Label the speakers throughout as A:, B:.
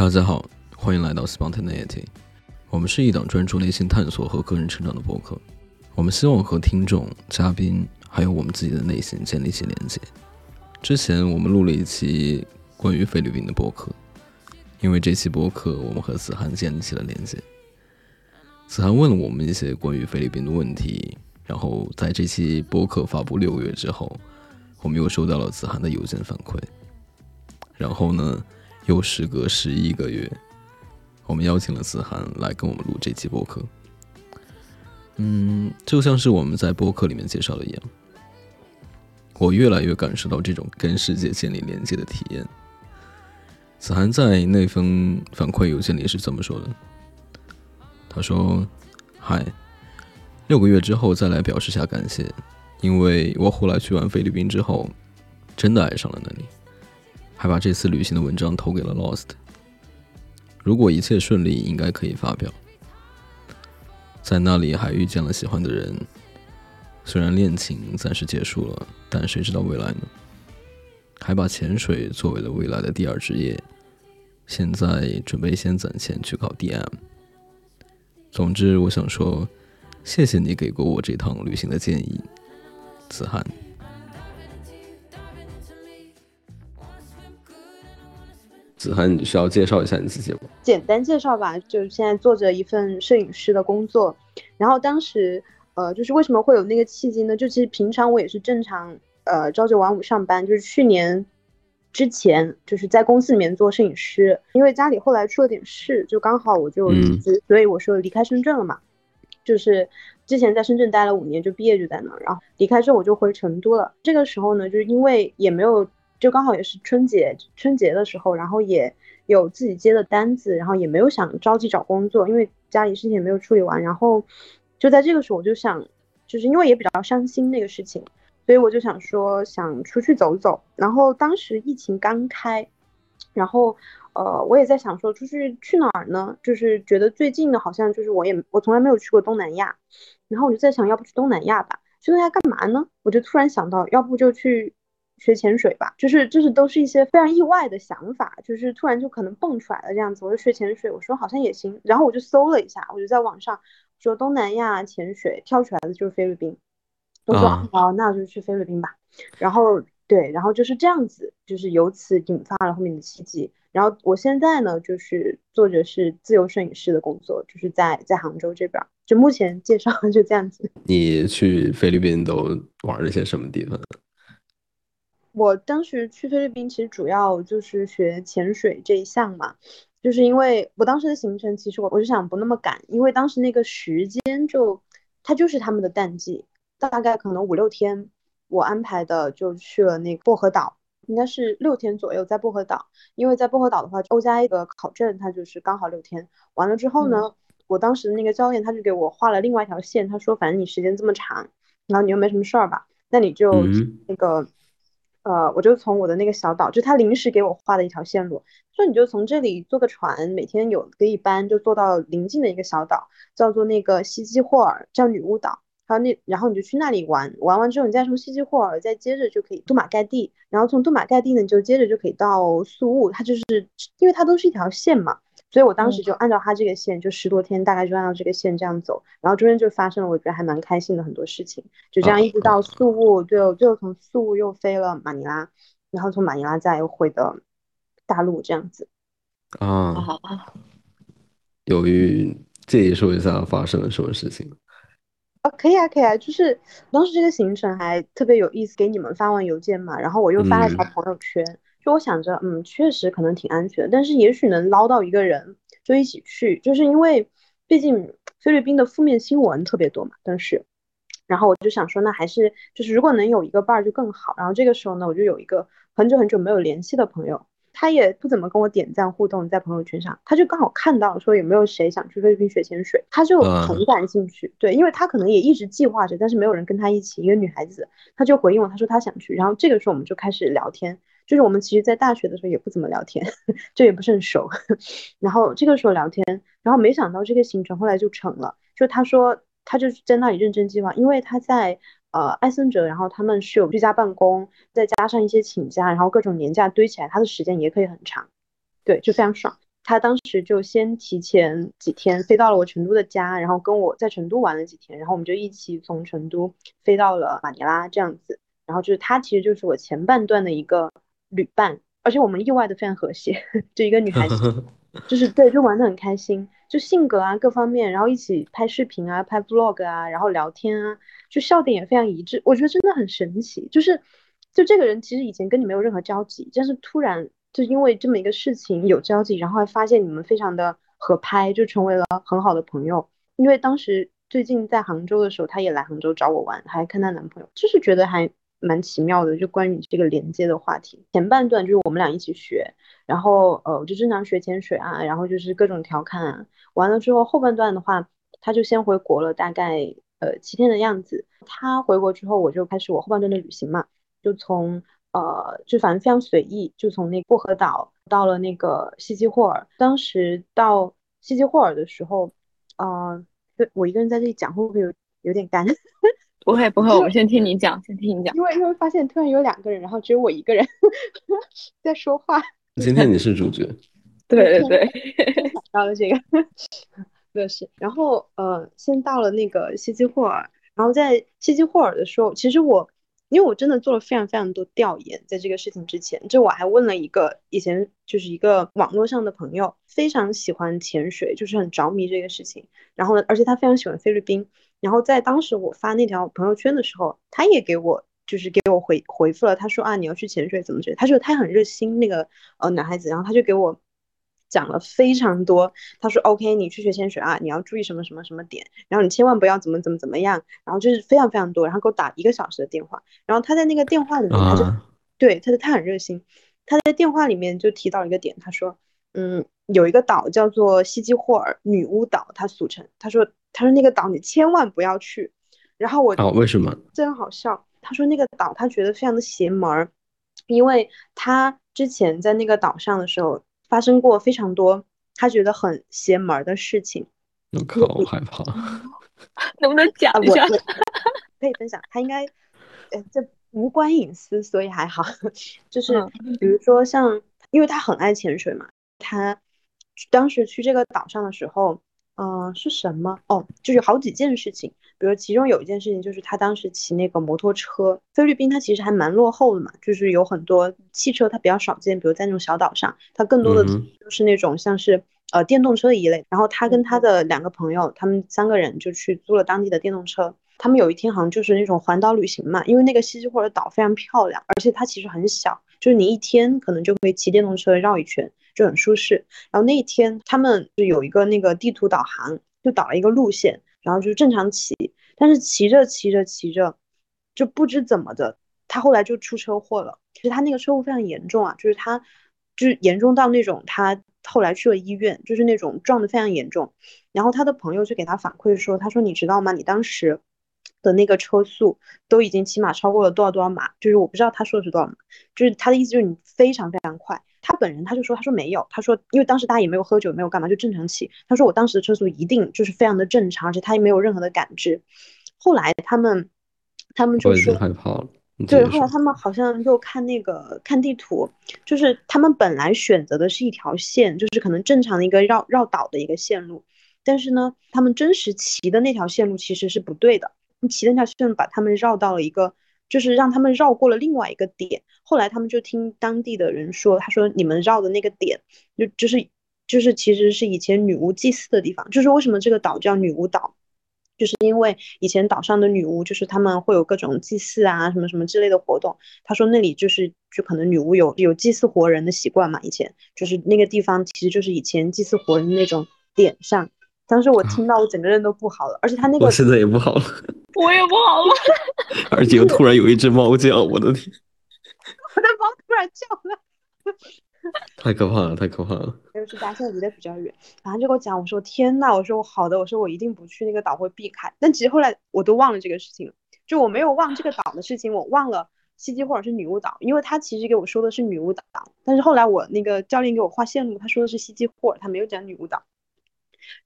A: 大家好，欢迎来到 Spontaneity。我们是一档专注内心探索和个人成长的播客。我们希望和听众、嘉宾还有我们自己的内心建立起连接。之前我们录了一期关于菲律宾的播客，因为这期播客我们和子涵建立起了连接。子涵问了我们一些关于菲律宾的问题，然后在这期播客发布六个月之后，我们又收到了子涵的邮件反馈。然后呢，又时隔十一个月，我们邀请了子涵来跟我们录这期播客。嗯，就像是我们在播客里面介绍的一样，我越来越感受到这种跟世界建立连接的体验。子涵在那封反馈邮件里是这么说的。他说：“嗨，六个月之后再来表示下感谢，因为我后来去完菲律宾之后，真的爱上了那里，还把这次旅行的文章投给了 Lost。如果一切顺利，应该可以发表。在那里还遇见了喜欢的人，虽然恋情暂时结束了，但谁知道未来呢？还把潜水作为了未来的第二职业，现在准备先攒钱去考 DM。”总之，我想说，谢谢你给过我这趟旅行的建议，子涵。子涵，你需要介绍一下你自己吗？
B: 简单介绍吧，就是现在做着一份摄影师的工作。然后当时，呃，就是为什么会有那个契机呢？就其实平常我也是正常，呃，朝九晚五上班。就是去年。之前就是在公司里面做摄影师，因为家里后来出了点事，就刚好我就离职，所以我说离开深圳了嘛。就是之前在深圳待了五年，就毕业就在那儿，然后离开之后我就回成都了。这个时候呢，就是因为也没有，就刚好也是春节春节的时候，然后也有自己接的单子，然后也没有想着急找工作，因为家里事情也没有处理完。然后就在这个时候，我就想，就是因为也比较伤心那个事情。所以我就想说，想出去走走。然后当时疫情刚开，然后呃，我也在想说，出去去哪儿呢？就是觉得最近的，好像就是我也我从来没有去过东南亚。然后我就在想，要不去东南亚吧？去东南亚干嘛呢？我就突然想到，要不就去学潜水吧。就是就是都是一些非常意外的想法，就是突然就可能蹦出来了这样子。我就学潜水，我说好像也行。然后我就搜了一下，我就在网上说东南亚潜水，跳出来的就是菲律宾。我说好，那我就去菲律宾吧。然后对，然后就是这样子，就是由此引发了后面的契机。然后我现在呢，就是做着是自由摄影师的工作，就是在在杭州这边。就目前介绍 就这样子。
A: 你去菲律宾都玩了些什么地方？
B: 我当时去菲律宾其实主要就是学潜水这一项嘛，就是因为我当时的行程其实我我就想不那么赶，因为当时那个时间就它就是他们的淡季。大概可能五六天，我安排的就去了那个薄荷岛，应该是六天左右在薄荷岛。因为在薄荷岛的话，欧加一个考证，它就是刚好六天。完了之后呢，我当时那个教练他就给我画了另外一条线，他说反正你时间这么长，然后你又没什么事儿吧，那你就那个，呃，我就从我的那个小岛，就他临时给我画的一条线路，说你就从这里坐个船，每天有个一班就坐到临近的一个小岛，叫做那个西基霍尔，叫女巫岛。然后那，然后你就去那里玩，玩完之后，你再从西基霍尔再接着就可以杜马盖蒂，然后从杜马盖蒂呢，你就接着就可以到宿雾，它就是因为它都是一条线嘛，所以我当时就按照他这个线，就十多天，大概就按照这个线这样走，然后中间就发生了我觉得还蛮开心的很多事情，就这样一直到宿务，最后最后从宿务又飞了马尼拉，然后从马尼拉再回的大陆这样子。
A: 啊，由于介意说一下发生了什么事情？
B: 啊，可以啊，可以啊，就是当时这个行程还特别有意思，给你们发完邮件嘛，然后我又发了条朋友圈，就我想着，嗯，确实可能挺安全的，但是也许能捞到一个人就一起去，就是因为毕竟菲律宾的负面新闻特别多嘛，但是，然后我就想说，那还是就是如果能有一个伴儿就更好，然后这个时候呢，我就有一个很久很久没有联系的朋友。他也不怎么跟我点赞互动，在朋友圈上，他就刚好看到说有没有谁想去菲律宾学潜水，他就很感兴趣。对，因为他可能也一直计划着，但是没有人跟他一起。一个女孩子，他就回应我，他说他想去。然后这个时候我们就开始聊天，就是我们其实，在大学的时候也不怎么聊天，就也不是很熟。然后这个时候聊天，然后没想到这个行程后来就成了。就他说他就在那里认真计划，因为他在。呃，艾森哲，然后他们是有居家办公，再加上一些请假，然后各种年假堆起来，他的时间也可以很长，对，就非常爽。他当时就先提前几天飞到了我成都的家，然后跟我在成都玩了几天，然后我们就一起从成都飞到了马尼拉这样子。然后就是他其实就是我前半段的一个旅伴，而且我们意外的非常和谐，就一个女孩子，就是对，就玩的很开心，就性格啊各方面，然后一起拍视频啊、拍 vlog 啊，然后聊天啊，就笑点也非常一致，我觉得真的很神奇。就是就这个人其实以前跟你没有任何交集，但是突然。就因为这么一个事情有交集，然后还发现你们非常的合拍，就成为了很好的朋友。因为当时最近在杭州的时候，她也来杭州找我玩，还看她男朋友，就是觉得还蛮奇妙的。就关于这个连接的话题，前半段就是我们俩一起学，然后呃我就正常学潜水啊，然后就是各种调侃啊。完了之后后半段的话，他就先回国了，大概呃七天的样子。他回国之后，我就开始我后半段的旅行嘛，就从。呃，就反正非常随意，就从那薄荷岛到了那个西基霍尔。当时到西基霍尔的时候，呃，我一个人在这里讲，会不会有有点干？
C: 不会不会，我先听你讲，先听你讲。
B: 因为因为发现突然有两个人，然后只有我一个人 在说话。
A: 今天你是主角。
C: 对 对对，
B: 想到了这个乐事。然后呃，先到了那个西基霍尔，然后在西基霍尔的时候，其实我。因为我真的做了非常非常多调研，在这个事情之前，就我还问了一个以前就是一个网络上的朋友，非常喜欢潜水，就是很着迷这个事情。然后呢，而且他非常喜欢菲律宾。然后在当时我发那条朋友圈的时候，他也给我就是给我回回复了，他说啊你要去潜水怎么着？他说他很热心那个呃男孩子，然后他就给我。讲了非常多，他说 OK，你去学潜水啊，你要注意什么什么什么点，然后你千万不要怎么怎么怎么样，然后就是非常非常多，然后给我打一个小时的电话，然后他在那个电话里面，他就对他他很热心，他在电话里面就提到一个点，他说，嗯，有一个岛叫做西基霍尔女巫岛，他俗称，他说他说那个岛你千万不要去，然后我
A: 哦为什么？
B: 真好笑，他说那个岛他觉得非常的邪门儿，因为他之前在那个岛上的时候。发生过非常多他觉得很邪门儿的事情，
A: 我靠，我害怕。
C: 能不能讲一下？
B: 可以分享。他应该，呃，这无关隐私，所以还好。就是比如说像，因为他很爱潜水嘛，他当时去这个岛上的时候。嗯，是什么？哦，就是好几件事情，比如其中有一件事情就是他当时骑那个摩托车。菲律宾它其实还蛮落后的嘛，就是有很多汽车它比较少见，比如在那种小岛上，它更多的就是那种像是呃电动车一类。然后他跟他的两个朋友，他们三个人就去租了当地的电动车。他们有一天好像就是那种环岛旅行嘛，因为那个西西霍尔岛非常漂亮，而且它其实很小，就是你一天可能就会骑电动车绕一圈。就很舒适。然后那一天，他们就有一个那个地图导航，就导了一个路线，然后就正常骑。但是骑着骑着骑着，就不知怎么的，他后来就出车祸了。其实他那个车祸非常严重啊，就是他就是严重到那种他后来去了医院，就是那种撞得非常严重。然后他的朋友就给他反馈说：“他说你知道吗？你当时的那个车速都已经起码超过了多少多少码？就是我不知道他说的是多少码，就是他的意思就是你非常非常快。”他本人他就说，他说没有，他说因为当时大家也没有喝酒，没有干嘛，就正常骑。他说我当时的车速一定就是非常的正常，而且他也没有任何的感知。后来他们，他们就说
A: 害怕了。
B: 对，后来他们好像又看那个看地图，就是他们本来选择的是一条线，就是可能正常的一个绕绕岛的一个线路，但是呢，他们真实骑的那条线路其实是不对的，骑的那条线路把他们绕到了一个。就是让他们绕过了另外一个点，后来他们就听当地的人说，他说你们绕的那个点，就就是就是其实是以前女巫祭祀的地方。就是为什么这个岛叫女巫岛，就是因为以前岛上的女巫，就是他们会有各种祭祀啊什么什么之类的活动。他说那里就是就可能女巫有有祭祀活人的习惯嘛，以前就是那个地方其实就是以前祭祀活人的那种点上。当时我听到，我整个人都不好了，而且他那个，
A: 我现在也不好了，
C: 我也不好了，
A: 而且又突然有一只猫叫，我的天，
B: 我的猫突然叫了，
A: 太可怕了，太可怕了。
B: 因为是家现在离得比较远，然后就跟我讲，我说天呐，我说我好的，我说我一定不去那个岛，会避开。但其实后来我都忘了这个事情了，就我没有忘这个岛的事情，我忘了西基或者是女巫岛，因为他其实给我说的是女巫岛，但是后来我那个教练给我画线路，他说的是西基霍尔，他没有讲女巫岛。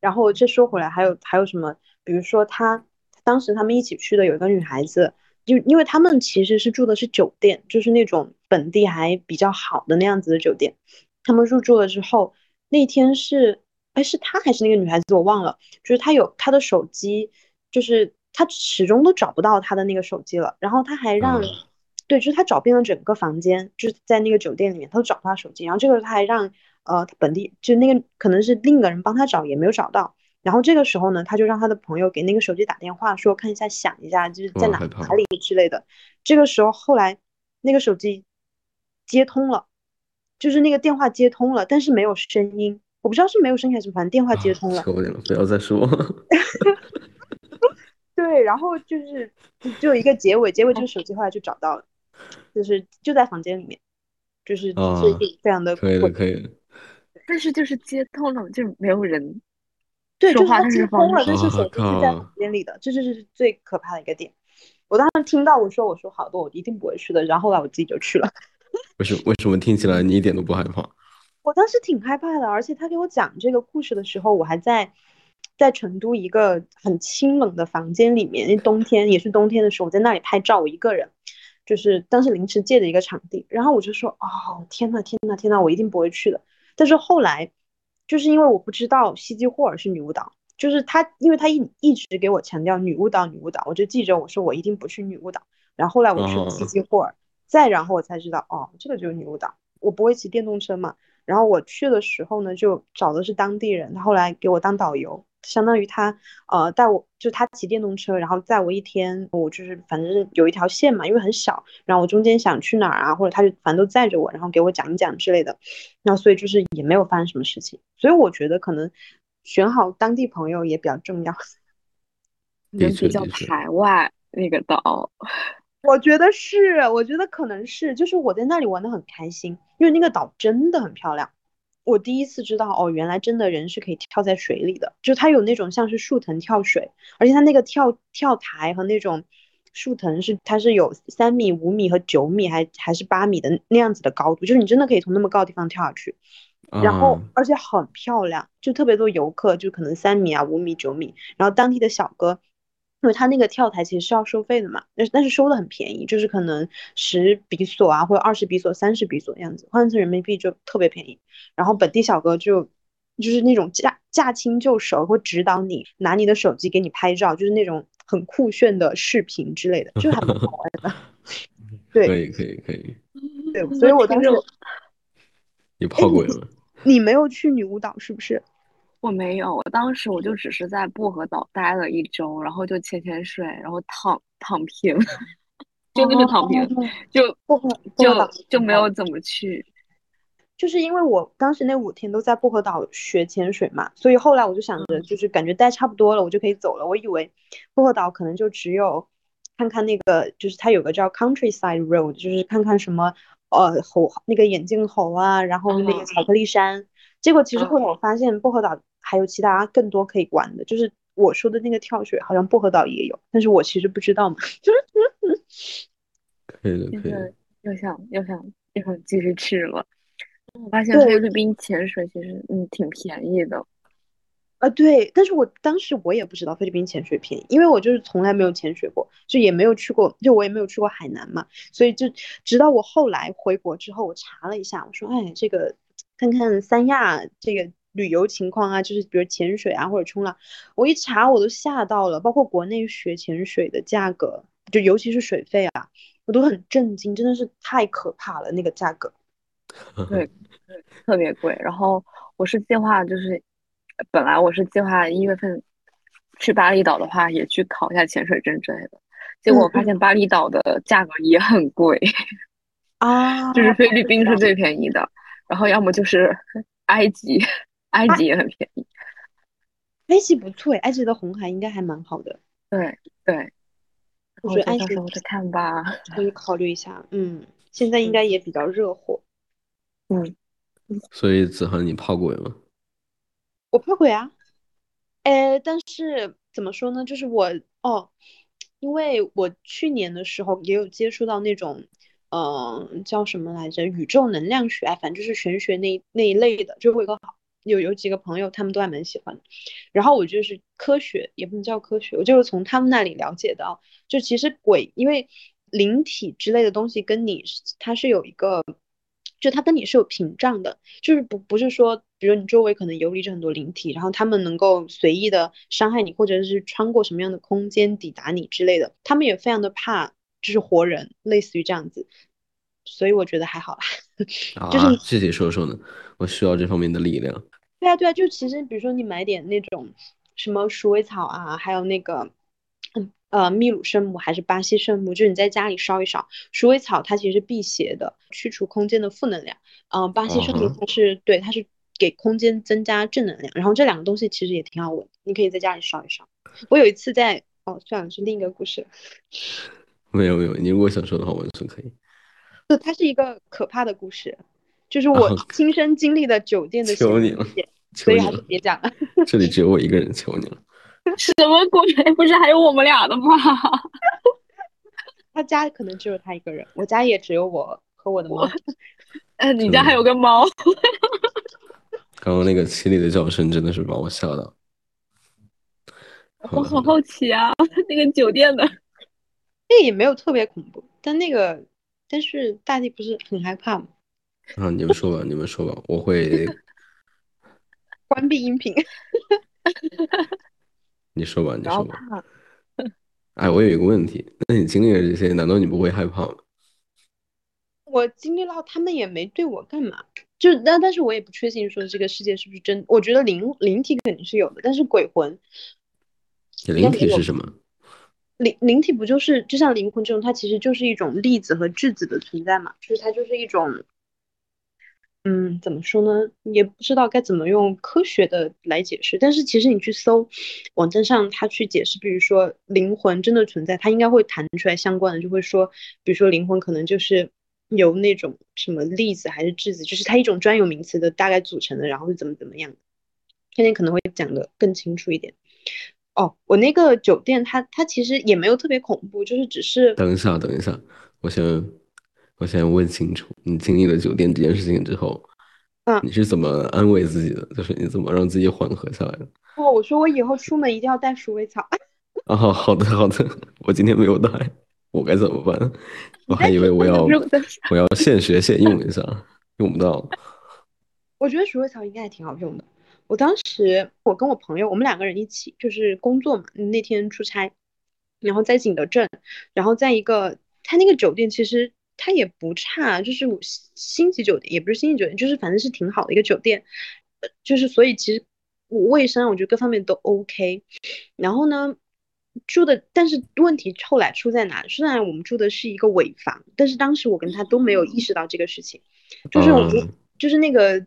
B: 然后这说回来，还有还有什么？比如说他当时他们一起去的有一个女孩子，就因为他们其实是住的是酒店，就是那种本地还比较好的那样子的酒店。他们入住了之后，那天是，哎，是他还是那个女孩子，我忘了。就是他有他的手机，就是他始终都找不到他的那个手机了。然后他还让，对，就是他找遍了整个房间，就是在那个酒店里面，他都找不到手机。然后这个他还让，呃，本地就那个可能是另一个人帮他找，也没有找到。然后这个时候呢，他就让他的朋友给那个手机打电话，说看一下响一下，就是在哪哪里之类的。这个时候后来那个手机接通了。就是那个电话接通了，但是没有声音，我不知道是没有声音还是反正电话接通了。
A: 求你了，不要再说。
B: 对，然后就是就一个结尾，结尾就是手机后来就找到了，就是就在房间里面，就是是非常的
A: 可以的，可以的。
C: 但是就是接通了，就是没有人。
B: 对，就是
C: 他
B: 接通了，但是手机是在房间里的，这就是最可怕的一个点。我当时听到我说我说好的，我一定不会去的，然后后来我自己就去了。
A: 为什么为什么听起来你一点都不害怕？
B: 我当时挺害怕的，而且他给我讲这个故事的时候，我还在在成都一个很清冷的房间里面，那冬天也是冬天的时候，我在那里拍照，我一个人，就是当时临时借的一个场地，然后我就说，哦，天呐，天呐，天呐，我一定不会去的。但是后来，就是因为我不知道西基霍尔是女巫党，就是他，因为他一一直给我强调女巫党，女巫党，我就记着我说我一定不去女巫党。然后后来我去了西基霍尔。再然后我才知道，哦，这个就是女巫党。我不会骑电动车嘛，然后我去的时候呢，就找的是当地人，他后来给我当导游，相当于他呃带我，就他骑电动车，然后载我一天，我就是反正有一条线嘛，因为很小，然后我中间想去哪儿啊，或者他就反正都载着我，然后给我讲一讲之类的，那所以就是也没有发生什么事情，所以我觉得可能选好当地朋友也比较重要。
C: 人比较排外那个岛。
B: 我觉得是，我觉得可能是，就是我在那里玩的很开心，因为那个岛真的很漂亮。我第一次知道，哦，原来真的人是可以跳在水里的，就它有那种像是树藤跳水，而且它那个跳跳台和那种树藤是它是有三米、五米和九米，还还是八米的那样子的高度，就是你真的可以从那么高的地方跳下去，然后而且很漂亮，就特别多游客，就可能三米啊、五米、九米，然后当地的小哥。因为他那个跳台其实是要收费的嘛，但是但是收的很便宜，就是可能十比索啊，或者二十比索、三十比索样子，换成人民币就特别便宜。然后本地小哥就就是那种驾驾轻就熟，会指导你拿你的手机给你拍照，就是那种很酷炫的视频之类的，就还蛮好玩的。对，
A: 可以可以可以。
B: 对，所以我当时
A: 你泡过了？
B: 你没有去女巫岛是不是？
C: 我没有，我当时我就只是在薄荷岛待了一周，然后就潜潜水，然后躺躺平，就那个躺平，就
B: 薄荷
C: 就就没有怎么去。
B: 就是因为我当时那五天都在薄荷岛学潜水嘛，所以后来我就想着，就是感觉待差不多了，我就可以走了。我以为薄荷岛可能就只有看看那个，就是它有个叫 Countryside Road，就是看看什么呃猴那个眼镜猴啊，然后那个巧克力山。结果其实后来我发现薄荷岛。还有其他更多可以玩的，就是我说的那个跳水，好像薄荷岛也有，但是我其实不知道嘛。
A: 可以的，可以。
C: 又想又想又想继续去了。我发现菲律宾潜水其实嗯挺便宜的。
B: 啊，对，但是我当时我也不知道菲律宾潜水便宜，因为我就是从来没有潜水过，就也没有去过，就我也没有去过海南嘛，所以就直到我后来回国之后，我查了一下，我说，哎，这个看看三亚这个。旅游情况啊，就是比如潜水啊或者冲浪，我一查我都吓到了，包括国内学潜水的价格，就尤其是水费啊，我都很震惊，真的是太可怕了那个价格。
C: 对，特别贵。然后我是计划就是，本来我是计划一月份去巴厘岛的话，也去考一下潜水证之类的，结果我发现巴厘岛的价格也很贵
B: 啊，
C: 就是菲律宾是最便宜的，然后要么就是 埃及。埃及也很便宜，
B: 埃及不错，埃及的红海应该还蛮好的。
C: 对对，
B: 我觉得埃及
C: 再看吧，
B: 可以考虑一下。嗯，现在应该也比较热火。
C: 嗯，
A: 所以子涵，你怕鬼吗？
B: 我怕鬼啊。哎，但是怎么说呢？就是我哦，因为我去年的时候也有接触到那种，嗯，叫什么来着？宇宙能量学，啊，反正就是玄学那那一类的，就会更好。有有几个朋友，他们都还蛮喜欢的。然后我就是科学，也不能叫科学，我就是从他们那里了解到，就其实鬼，因为灵体之类的东西跟你它是有一个，就它跟你是有屏障的，就是不不是说，比如你周围可能游离着很多灵体，然后他们能够随意的伤害你，或者是穿过什么样的空间抵达你之类的，他们也非常的怕，就是活人，类似于这样子，所以我觉得还好啦。
A: 啊，具体说说呢？我需要这方面的力量。
B: 对啊，对啊，就其实比如说你买点那种什么鼠尾草啊，还有那个。呃，秘鲁圣母还是巴西圣母，就是你在家里烧一烧。鼠尾草它其实是辟邪的，去除空间的负能量。嗯，巴西圣母它是对，它是给空间增加正能量。然后这两个东西其实也挺好闻，你可以在家里烧一烧。我有一次在哦，算了，是另一个故事。
A: 没有没有，你如果想说的话，我是可以。
B: 就它是一个可怕的故事，就是我亲身经历的酒店的
A: 求你了，
B: 所以还是别讲了。
A: 这里只有我一个人，求你了。
C: 什么鬼？不是还有我们俩的吗？
B: 他家可能只有他一个人，我家也只有我和我的猫。
C: 嗯，你家还有个猫？
A: 刚刚那个凄厉的叫声真的是把我吓到。
C: 我好好奇啊，那个酒店的，
B: 那也没有特别恐怖，但那个，但是大地不是很害怕吗？
A: 啊，你们说吧，你们说吧，我会
B: 关闭音频。
A: 你说吧，你说吧。哎，我有一个问题，那你经历了这些，难道你不会害怕吗？
B: 我经历了，他们也没对我干嘛。就但但是我也不确信说这个世界是不是真。我觉得灵灵体肯定是有的，但是鬼魂，
A: 灵体是什么？
B: 灵灵体不就是就像灵魂这种，它其实就是一种粒子和质子的存在嘛，就是它就是一种。嗯，怎么说呢？也不知道该怎么用科学的来解释。但是其实你去搜网站上，它去解释，比如说灵魂真的存在，它应该会弹出来相关的，就会说，比如说灵魂可能就是由那种什么粒子还是质子，就是它一种专有名词的大概组成的，然后是怎么怎么样。天天可能会讲的更清楚一点。哦，我那个酒店，它它其实也没有特别恐怖，就是只是。
A: 等一下，等一下，我先。我先问清楚，你经历了酒店这件事情之后，
B: 嗯，
A: 你是怎么安慰自己的？就是你怎么让自己缓和下来的？
B: 哦，我说我以后出门一定要带鼠尾草。
A: 啊，好的好的，我今天没有带，我该怎么办？我还以为我要我要现学现用一下，用不到。
B: 我觉得鼠尾草应该也挺好用的。我当时我跟我朋友，我们两个人一起就是工作嘛，那天出差，然后在景德镇，然后在一个他那个酒店其实。它也不差，就是星级酒店，也不是星级酒店，就是反正是挺好的一个酒店，呃，就是所以其实卫生我觉得各方面都 OK。然后呢，住的，但是问题后来出在哪？虽然我们住的是一个尾房，但是当时我跟他都没有意识到这个事情，就是我们就是那个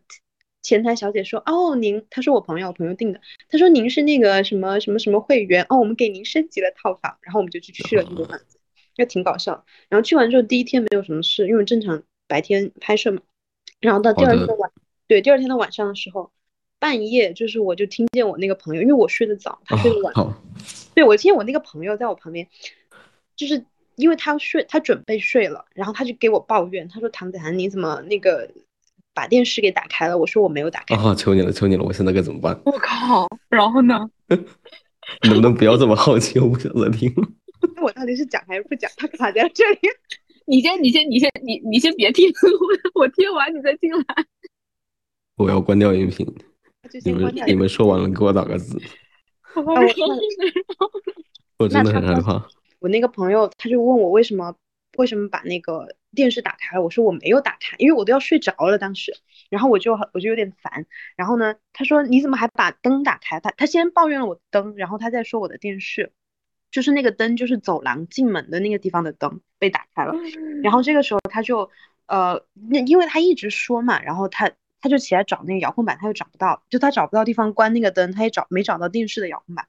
B: 前台小姐说，哦，您，她说我朋友我朋友订的，她说您是那个什么什么什么会员，哦，我们给您升级了套房，然后我们就去去了这个房子。就挺搞笑，然后去完之后第一天没有什么事，因为正常白天拍摄嘛。然后到第二天的晚，对，第二天的晚上的时候，半夜就是我就听见我那个朋友，因为我睡得早，他睡得晚，对我听见我那个朋友在我旁边，就是因为他睡，他准备睡了，然后他就给我抱怨，他说唐子涵你怎么那个把电视给打开了？我说我没有打开。
A: 啊，求你了，求你了，我现在该怎么办？
C: 我靠，然后呢？
A: 能不能不要这么好奇？我不想再听了。
B: 那 我到底是讲还是不讲？他卡在这里。
C: 你先，你先，你先，你你先别听，我我听完你再进来。
A: 我要关掉音频。你们你们说完了，给我打个字。我真的很害怕。
B: 我那个朋友他就问我为什么为什么把那个电视打开了？我说我没有打开，因为我都要睡着了当时。然后我就我就有点烦。然后呢，他说你怎么还把灯打开？他他先抱怨了我灯，然后他再说我的电视。就是那个灯，就是走廊进门的那个地方的灯被打开了，然后这个时候他就，呃，那因为他一直说嘛，然后他他就起来找那个遥控板，他又找不到，就他找不到地方关那个灯，他也找没找到电视的遥控板，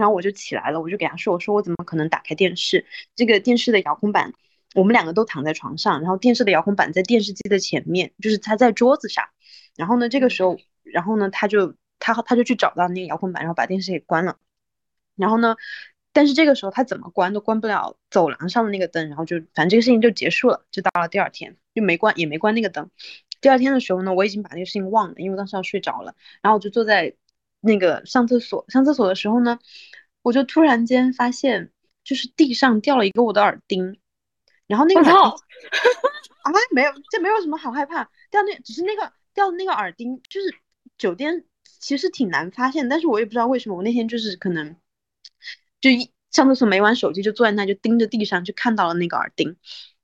B: 然后我就起来了，我就给他说，我说我怎么可能打开电视？这个电视的遥控板，我们两个都躺在床上，然后电视的遥控板在电视机的前面，就是他在桌子上，然后呢，这个时候，然后呢，他就他他就去找到那个遥控板，然后把电视给关了，然后呢。但是这个时候他怎么关都关不了走廊上的那个灯，然后就反正这个事情就结束了，就到了第二天就没关也没关那个灯。第二天的时候呢，我已经把那个事情忘了，因为当时要睡着了。然后我就坐在那个上厕所，上厕所的时候呢，我就突然间发现就是地上掉了一个我的耳钉，然后那个耳钉，啊，没有，这没有什么好害怕。掉那只是那个掉的那个耳钉，就是酒店其实挺难发现，但是我也不知道为什么，我那天就是可能就一上厕所没玩手机，就坐在那就盯着地上，就看到了那个耳钉。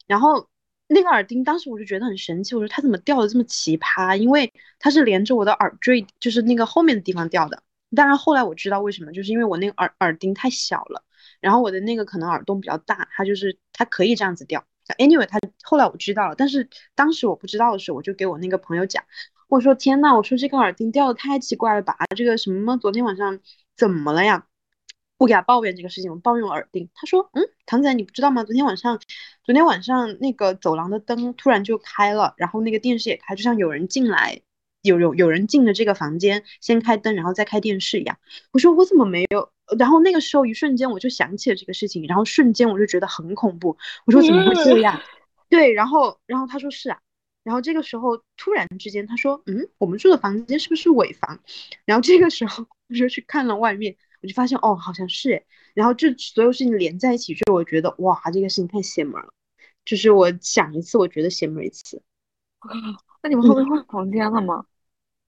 B: 然后那个耳钉当时我就觉得很神奇，我说它怎么掉的这么奇葩？因为它是连着我的耳坠，就是那个后面的地方掉的。当然后来我知道为什么，就是因为我那个耳耳钉太小了，然后我的那个可能耳洞比较大，它就是它可以这样子掉。Anyway，他后来我知道了，但是当时我不知道的时候，我就给我那个朋友讲，我说天呐，我说这个耳钉掉的太奇怪了吧？这个什么昨天晚上怎么了呀？我给他抱怨这个事情，我抱怨耳钉。他说，嗯，唐仔你不知道吗？昨天晚上，昨天晚上那个走廊的灯突然就开了，然后那个电视也开，就像有人进来，有有有人进了这个房间，先开灯，然后再开电视一样。我说我怎么没有？然后那个时候一瞬间我就想起了这个事情，然后瞬间我就觉得很恐怖。我说怎么会这样？对，然后然后他说是啊，然后这个时候突然之间他说嗯，我们住的房间是不是尾房？然后这个时候我就去看了外面，我就发现哦好像是，然后这所有事情连在一起，就我觉得哇这个事情太邪门了，就是我想一次我觉得邪门一次。
C: 那你们后面换房间了吗？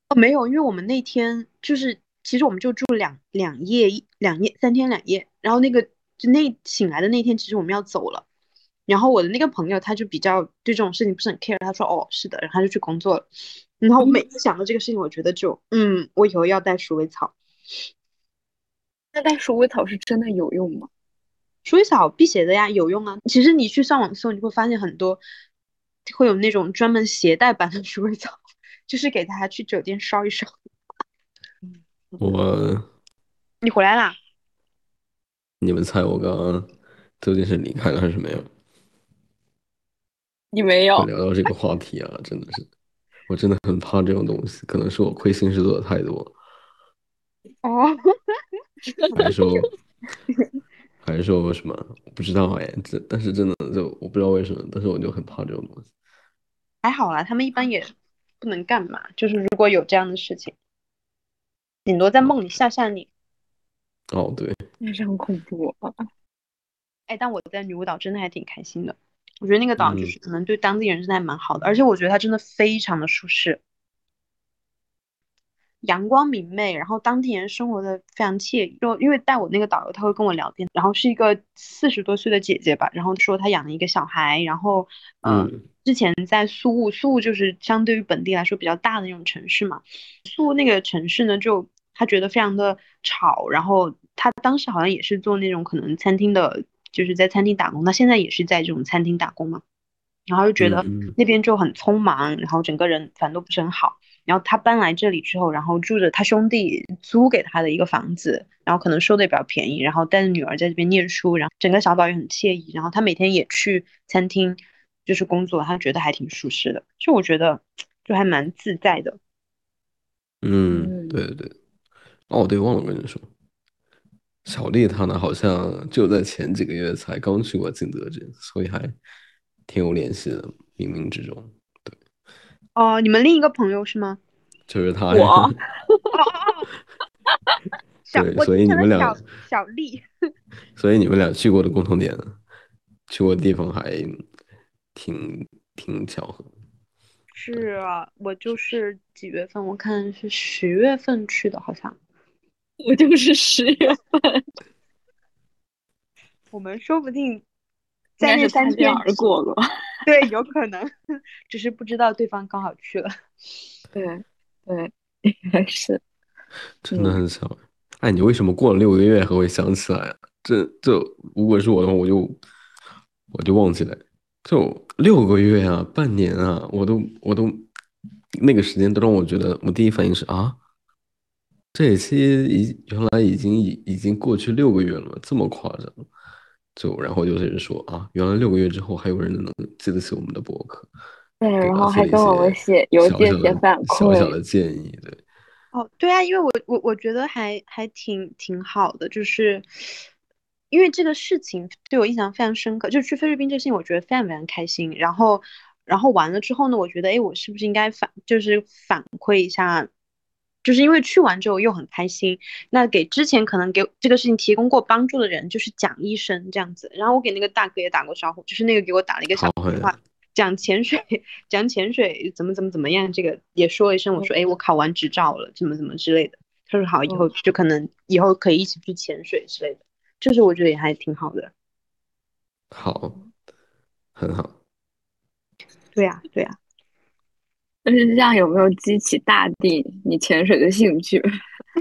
B: 哦没有，因为我们那天就是。其实我们就住两两夜一两夜三天两夜，然后那个就那醒来的那天，其实我们要走了。然后我的那个朋友他就比较对这种事情不是很 care，他说哦是的，然后他就去工作了。然后我每次想到这个事情，我觉得就嗯，我以后要带鼠尾草。
C: 那带鼠尾草是真的有用吗？
B: 鼠尾草辟邪的呀，有用啊。其实你去上网搜，你会发现很多会有那种专门携带版的鼠尾草，就是给他去酒店烧一烧。
A: 我，
B: 你回来啦？
A: 你们猜我刚刚究竟是离开了还是没有？
C: 你没有
A: 聊到这个话题啊，真的是，我真的很怕这种东西，可能是我亏心事做的太多。
B: 哦，
A: 还是说，还是说什么？不知道哎，这但是真的就我不知道为什么，但是我就很怕这种东西。
B: 还好啦，他们一般也不能干嘛，就是如果有这样的事情。顶多在梦里吓吓你。
A: 哦，对，
C: 那是很恐怖。
B: 哎，但我在女巫岛真的还挺开心的。我觉得那个岛就是可能对当地人真的还蛮好的，而且我觉得它真的非常的舒适，阳光明媚，然后当地人生活的非常惬意。就因为带我那个导游，他会跟我聊天，然后是一个四十多岁的姐姐吧，然后说她养了一个小孩，然后嗯，之前在苏雾，苏雾就是相对于本地来说比较大的那种城市嘛，苏雾那个城市呢就。他觉得非常的吵，然后他当时好像也是做那种可能餐厅的，就是在餐厅打工。他现在也是在这种餐厅打工嘛，然后就觉得那边就很匆忙，然后整个人反正都不是很好。然后他搬来这里之后，然后住着他兄弟租给他的一个房子，然后可能收的也比较便宜，然后带着女儿在这边念书，然后整个小宝也很惬意。然后他每天也去餐厅就是工作，他觉得还挺舒适的，就我觉得就还蛮自在的。
A: 嗯，对对对。哦，对，忘了跟你说，小丽她呢，好像就在前几个月才刚去过景德镇，所以还挺有联系的，冥冥之中。对，
B: 哦，你们另一个朋友是吗？
A: 就是他。
C: 我。
B: 哦哦
A: 对，所以你们俩
B: 小丽。
A: 所以你们俩去过的共同点，去过的地方还挺挺巧合。
B: 是啊，我就是几月份？我看是十月份去的，好像。
C: 我就是十月份，
B: 我们说不定在那三天
C: 而过了，
B: 对，有可能，只是不知道对方刚好去了，
C: 对对，应该是，
A: 真的很巧。哎，你为什么过了六个月还会想起来？这这，如果是我的话，我就我就忘记了，就六个月啊，半年啊，我都我都那个时间都让我觉得，我第一反应是啊。这一期已原来已经已已经过去六个月了，这么夸张？就然后有些人说啊，原来六个月之后还有人能记得起我们的博客，
C: 对，然后还跟我们写邮件写反
A: 馈，小小的建议，对。
B: 哦，对啊，因为我我我觉得还还挺挺好的，就是因为这个事情对我印象非常深刻，就是去菲律宾这个事情，我觉得非常非常开心。然后然后完了之后呢，我觉得哎，我是不是应该反就是反馈一下？就是因为去完之后又很开心，那给之前可能给这个事情提供过帮助的人，就是讲一声这样子。然后我给那个大哥也打过招呼，就是那个给我打了一个小电话，讲潜水，讲潜水怎么怎么怎么样，这个也说一声，我说哎，我考完执照了，怎么怎么之类的。他说好，以后就可能以后可以一起去潜水之类的，就是我觉得也还挺好的。
A: 好，很好。
B: 对呀，对呀。
C: 但是这样有没有激起大地你潜水的兴趣？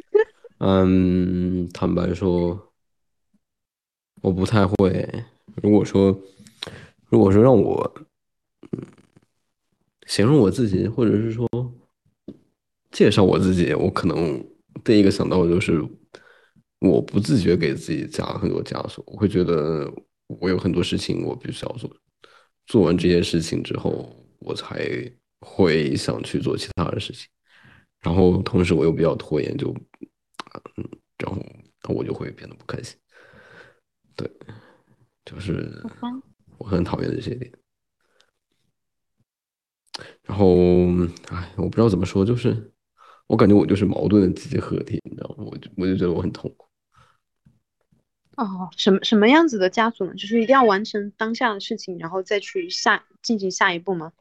A: 嗯，坦白说，我不太会。如果说，如果说让我，嗯，形容我自己，或者是说介绍我自己，我可能第一个想到的就是，我不自觉给自己加很多枷锁。我会觉得我有很多事情我必须要做，做完这些事情之后，我才会想去做其他的事情。然后同时我又比较拖延，就。嗯，然后我就会变得不开心。对，就是我很讨厌这些点。然后，哎，我不知道怎么说，就是我感觉我就是矛盾的集合体，你知道吗？我就我就觉得我很痛苦。
B: 哦，什么什么样子的枷锁呢？就是一定要完成当下的事情，然后再去下进行下一步吗？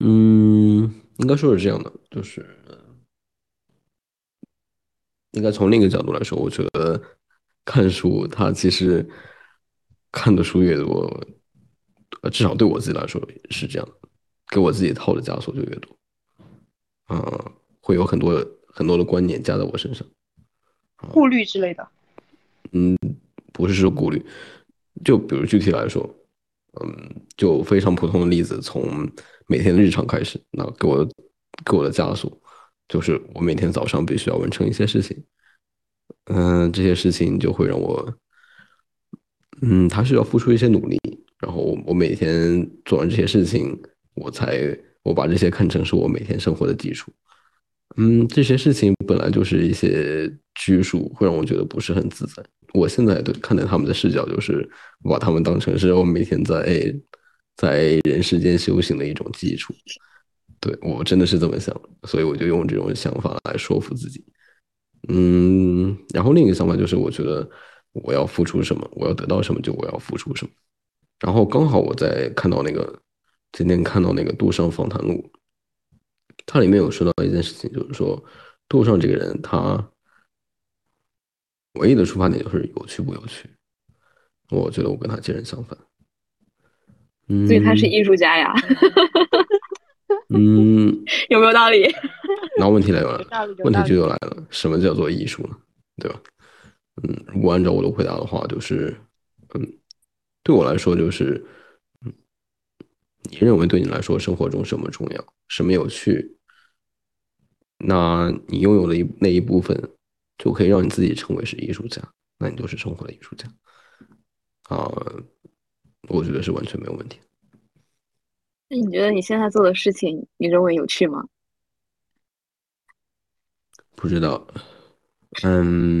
A: 嗯，应该说是这样的，就是。应该从另一个角度来说，我觉得看书，它其实看的书越多，呃，至少对我自己来说是这样，给我自己套的枷锁就越多，嗯，会有很多很多的观念加在我身上，
B: 顾虑之类的。
A: 嗯，不是说顾虑，就比如具体来说，嗯，就非常普通的例子，从每天的日常开始，那给我给我的枷锁。就是我每天早上必须要完成一些事情，嗯，这些事情就会让我，嗯，他是要付出一些努力，然后我每天做完这些事情，我才我把这些看成是我每天生活的基础，嗯，这些事情本来就是一些拘束，会让我觉得不是很自在。我现在对看待他们的视角，就是把他们当成是我每天在在人世间修行的一种基础。对我真的是这么想，所以我就用这种想法来说服自己。嗯，然后另一个想法就是，我觉得我要付出什么，我要得到什么，就我要付出什么。然后刚好我在看到那个今天看到那个杜尚访谈录，它里面有说到一件事情，就是说杜尚这个人，他唯一的出发点就是有趣不有趣。我觉得我跟他截然相反。
C: 嗯，所以他是艺术家呀。
A: 嗯，
C: 有没有道理？
A: 那问题来了，问题就又来了，什么叫做艺术呢？对吧？嗯，如果按照我的回答的话，就是，嗯，对我来说就是，嗯，你认为对你来说生活中什么重要，什么有趣，那你拥有的一那一部分，就可以让你自己成为是艺术家，那你就是生活的艺术家。啊，我觉得是完全没有问题。
C: 那你觉得你现在做的事情，你认为有趣吗？
A: 不知道，嗯，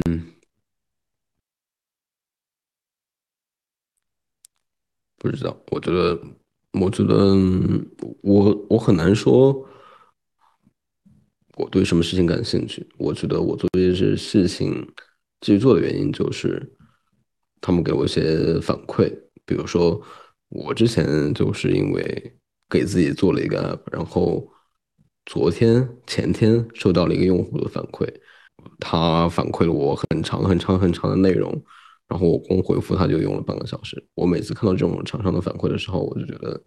A: 不知道。我觉得，我觉得，我我很难说，我对什么事情感兴趣。我觉得我做这些事情继续做的原因，就是他们给我一些反馈。比如说，我之前就是因为。给自己做了一个 app，然后昨天前天收到了一个用户的反馈，他反馈了我很长很长很长的内容，然后我光回复他就用了半个小时。我每次看到这种厂商的反馈的时候，我就觉得，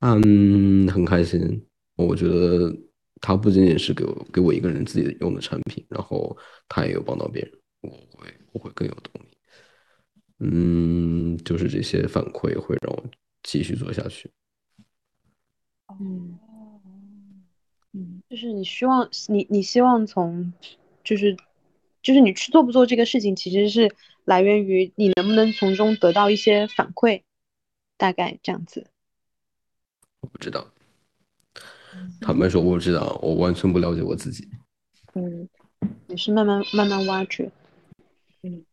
A: 嗯，很开心。我觉得他不仅仅是给我给我一个人自己用的产品，然后他也有帮到别人，我会我会更有动力。嗯，就是这些反馈会让我继续做下去。
B: 嗯，嗯，就是你希望你你希望从，就是就是你去做不做这个事情，其实是来源于你能不能从中得到一些反馈，大概这样子。
A: 我不知道，坦白说我不知道，我完全不了解我自己。
C: 嗯，
B: 也是慢慢慢慢挖掘。
C: 嗯，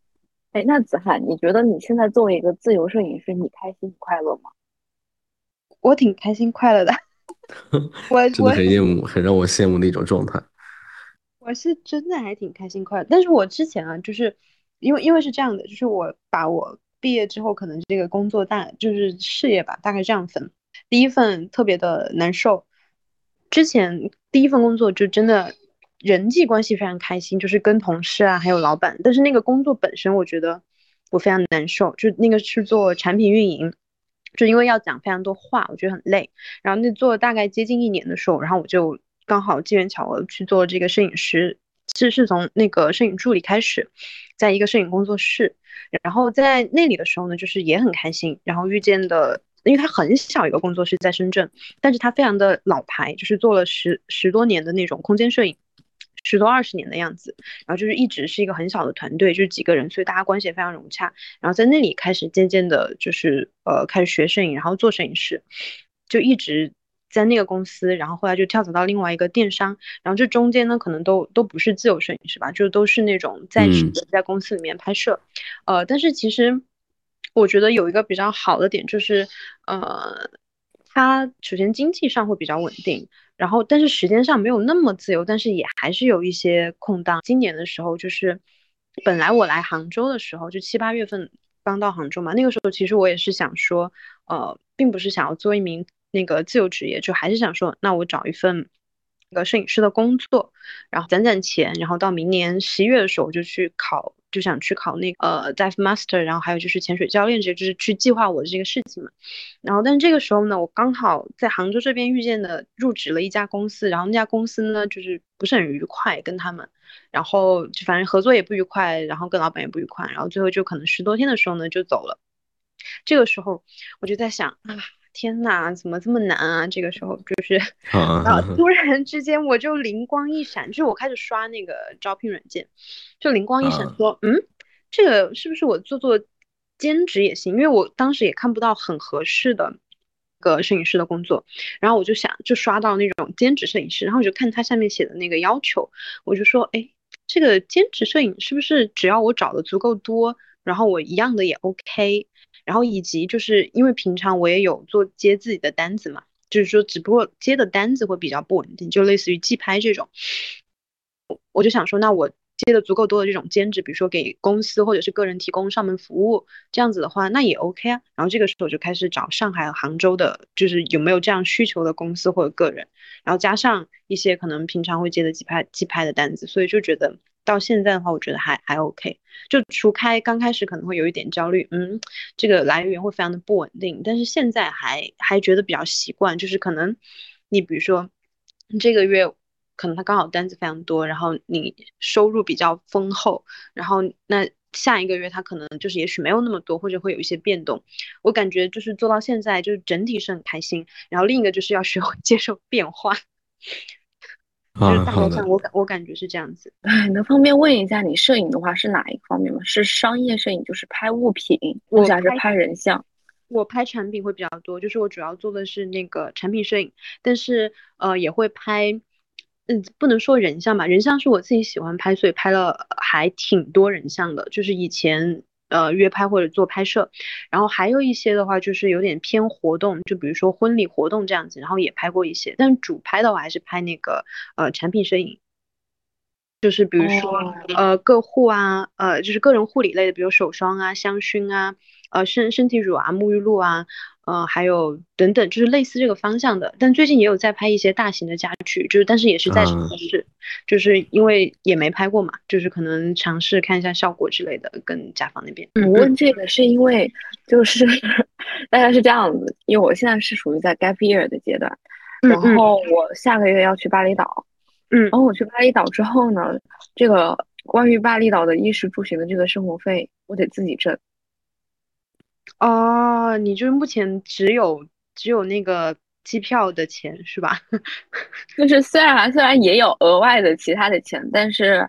C: 哎，那子涵，你觉得你现在作为一个自由摄影师，你开心快乐吗？
B: 我挺开心快乐的。我
A: 真的很羡慕，很让我羡慕的一种状态。
B: 我是真的还挺开心快乐，但是我之前啊，就是因为因为是这样的，就是我把我毕业之后可能这个工作大就是事业吧，大概这样分。第一份特别的难受。之前第一份工作就真的人际关系非常开心，就是跟同事啊，还有老板。但是那个工作本身，我觉得我非常难受。就那个是做产品运营，就因为要讲非常多话，我觉得很累。然后那做了大概接近一年的时候，然后我就刚好机缘巧合去做这个摄影师，是是从那个摄影助理开始，在一个摄影工作室。然后在那里的时候呢，就是也很开心。然后遇见的。因为他很小一个工作室在深圳，但是他非常的老牌，就是做了十十多年的那种空间摄影，十多二十年的样子。然后就是一直是一个很小的团队，就是几个人，所以大家关系也非常融洽。然后在那里开始渐渐的，就是呃开始学摄影，然后做摄影师，就一直在那个公司。然后后来就跳槽到另外一个电商，然后这中间呢可能都都不是自由摄影师吧，就都是那种在职的在公司里面拍摄。呃，但是其实。我觉得有一个比较好的点就是，呃，它首先经济上会比较稳定，然后但是时间上没有那么自由，但是也还是有一些空档。今年的时候就是，本来我来杭州的时候就七八月份刚到杭州嘛，那个时候其实我也是想说，呃，并不是想要做一名那个自由职业，就还是想说，那我找一份那个摄影师的工作，然后攒攒钱，然后到明年十一月的时候我就去考。就想去考那个呃 dive master，然后还有就是潜水教练，这些就是去计划我的这个事情嘛。然后，但是这个时候呢，我刚好在杭州这边遇见的入职了一家公司，然后那家公司呢就是不是很愉快跟他们，然后就反正合作也不愉快，然后跟老板也不愉快，然后最后就可能十多天的时候呢就走了。这个时候我就在想啊。天呐，怎么这么难啊？这个时候就是，啊，突然之间我就灵光一闪，就是我开始刷那个招聘软件，就灵光一闪说，嗯，这个是不是我做做兼职也行？因为我当时也看不到很合适的个摄影师的工作，然后我就想，就刷到那种兼职摄影师，然后我就看他下面写的那个要求，我就说，哎，这个兼职摄影是不是只要我找的足够多，然后我一样的也 OK？然后以及就是因为平常我也有做接自己的单子嘛，就是说只不过接的单子会比较不稳定，就类似于寄拍这种，我就想说，那我接的足够多的这种兼职，比如说给公司或者是个人提供上门服务，这样子的话，那也 OK 啊。然后这个时候就开始找上海和杭州的，就是有没有这样需求的公司或者个人，然后加上一些可能平常会接的寄拍寄拍的单子，所以就觉得。到现在的话，我觉得还还 OK，就除开刚开始可能会有一点焦虑，嗯，这个来源会非常的不稳定，但是现在还还觉得比较习惯，就是可能你比如说这个月可能他刚好单子非常多，然后你收入比较丰厚，然后那下一个月他可能就是也许没有那么多，或者会有一些变动。我感觉就是做到现在就是整体是很开心，然后另一个就是要学会 接受变化。就是大头上，我感我感觉是这样子。
C: 哎，能方便问一下，你摄影的话是哪一个方面吗？是商业摄影，就是拍物品，或者是拍人像？
B: 我拍产品会比较多，就是我主要做的是那个产品摄影，但是呃也会拍，嗯，不能说人像吧，人像是我自己喜欢拍，所以拍了还挺多人像的，就是以前。呃，约拍或者做拍摄，然后还有一些的话就是有点偏活动，就比如说婚礼活动这样子，然后也拍过一些，但主拍的话还是拍那个呃产品摄影，就是比如说呃个护啊，呃就是个人护理类的，比如手霜啊、香薰啊、呃身身体乳啊、沐浴露啊。呃，还有等等，就是类似这个方向的，但最近也有在拍一些大型的家具，就是但是也是在尝试，就是因为也没拍过嘛，就是可能尝试看一下效果之类的，跟甲方那边。
C: 我问这个是因为就是 大概是这样子，因为我现在是属于在 gap year 的阶段，然后我下个月要去巴厘岛，
B: 嗯，
C: 然后我去巴厘岛之后呢，这个关于巴厘岛的衣食住行的这个生活费，我得自己挣。
B: 哦，你就是目前只有只有那个机票的钱是吧？
C: 就是虽然虽然也有额外的其他的钱，但是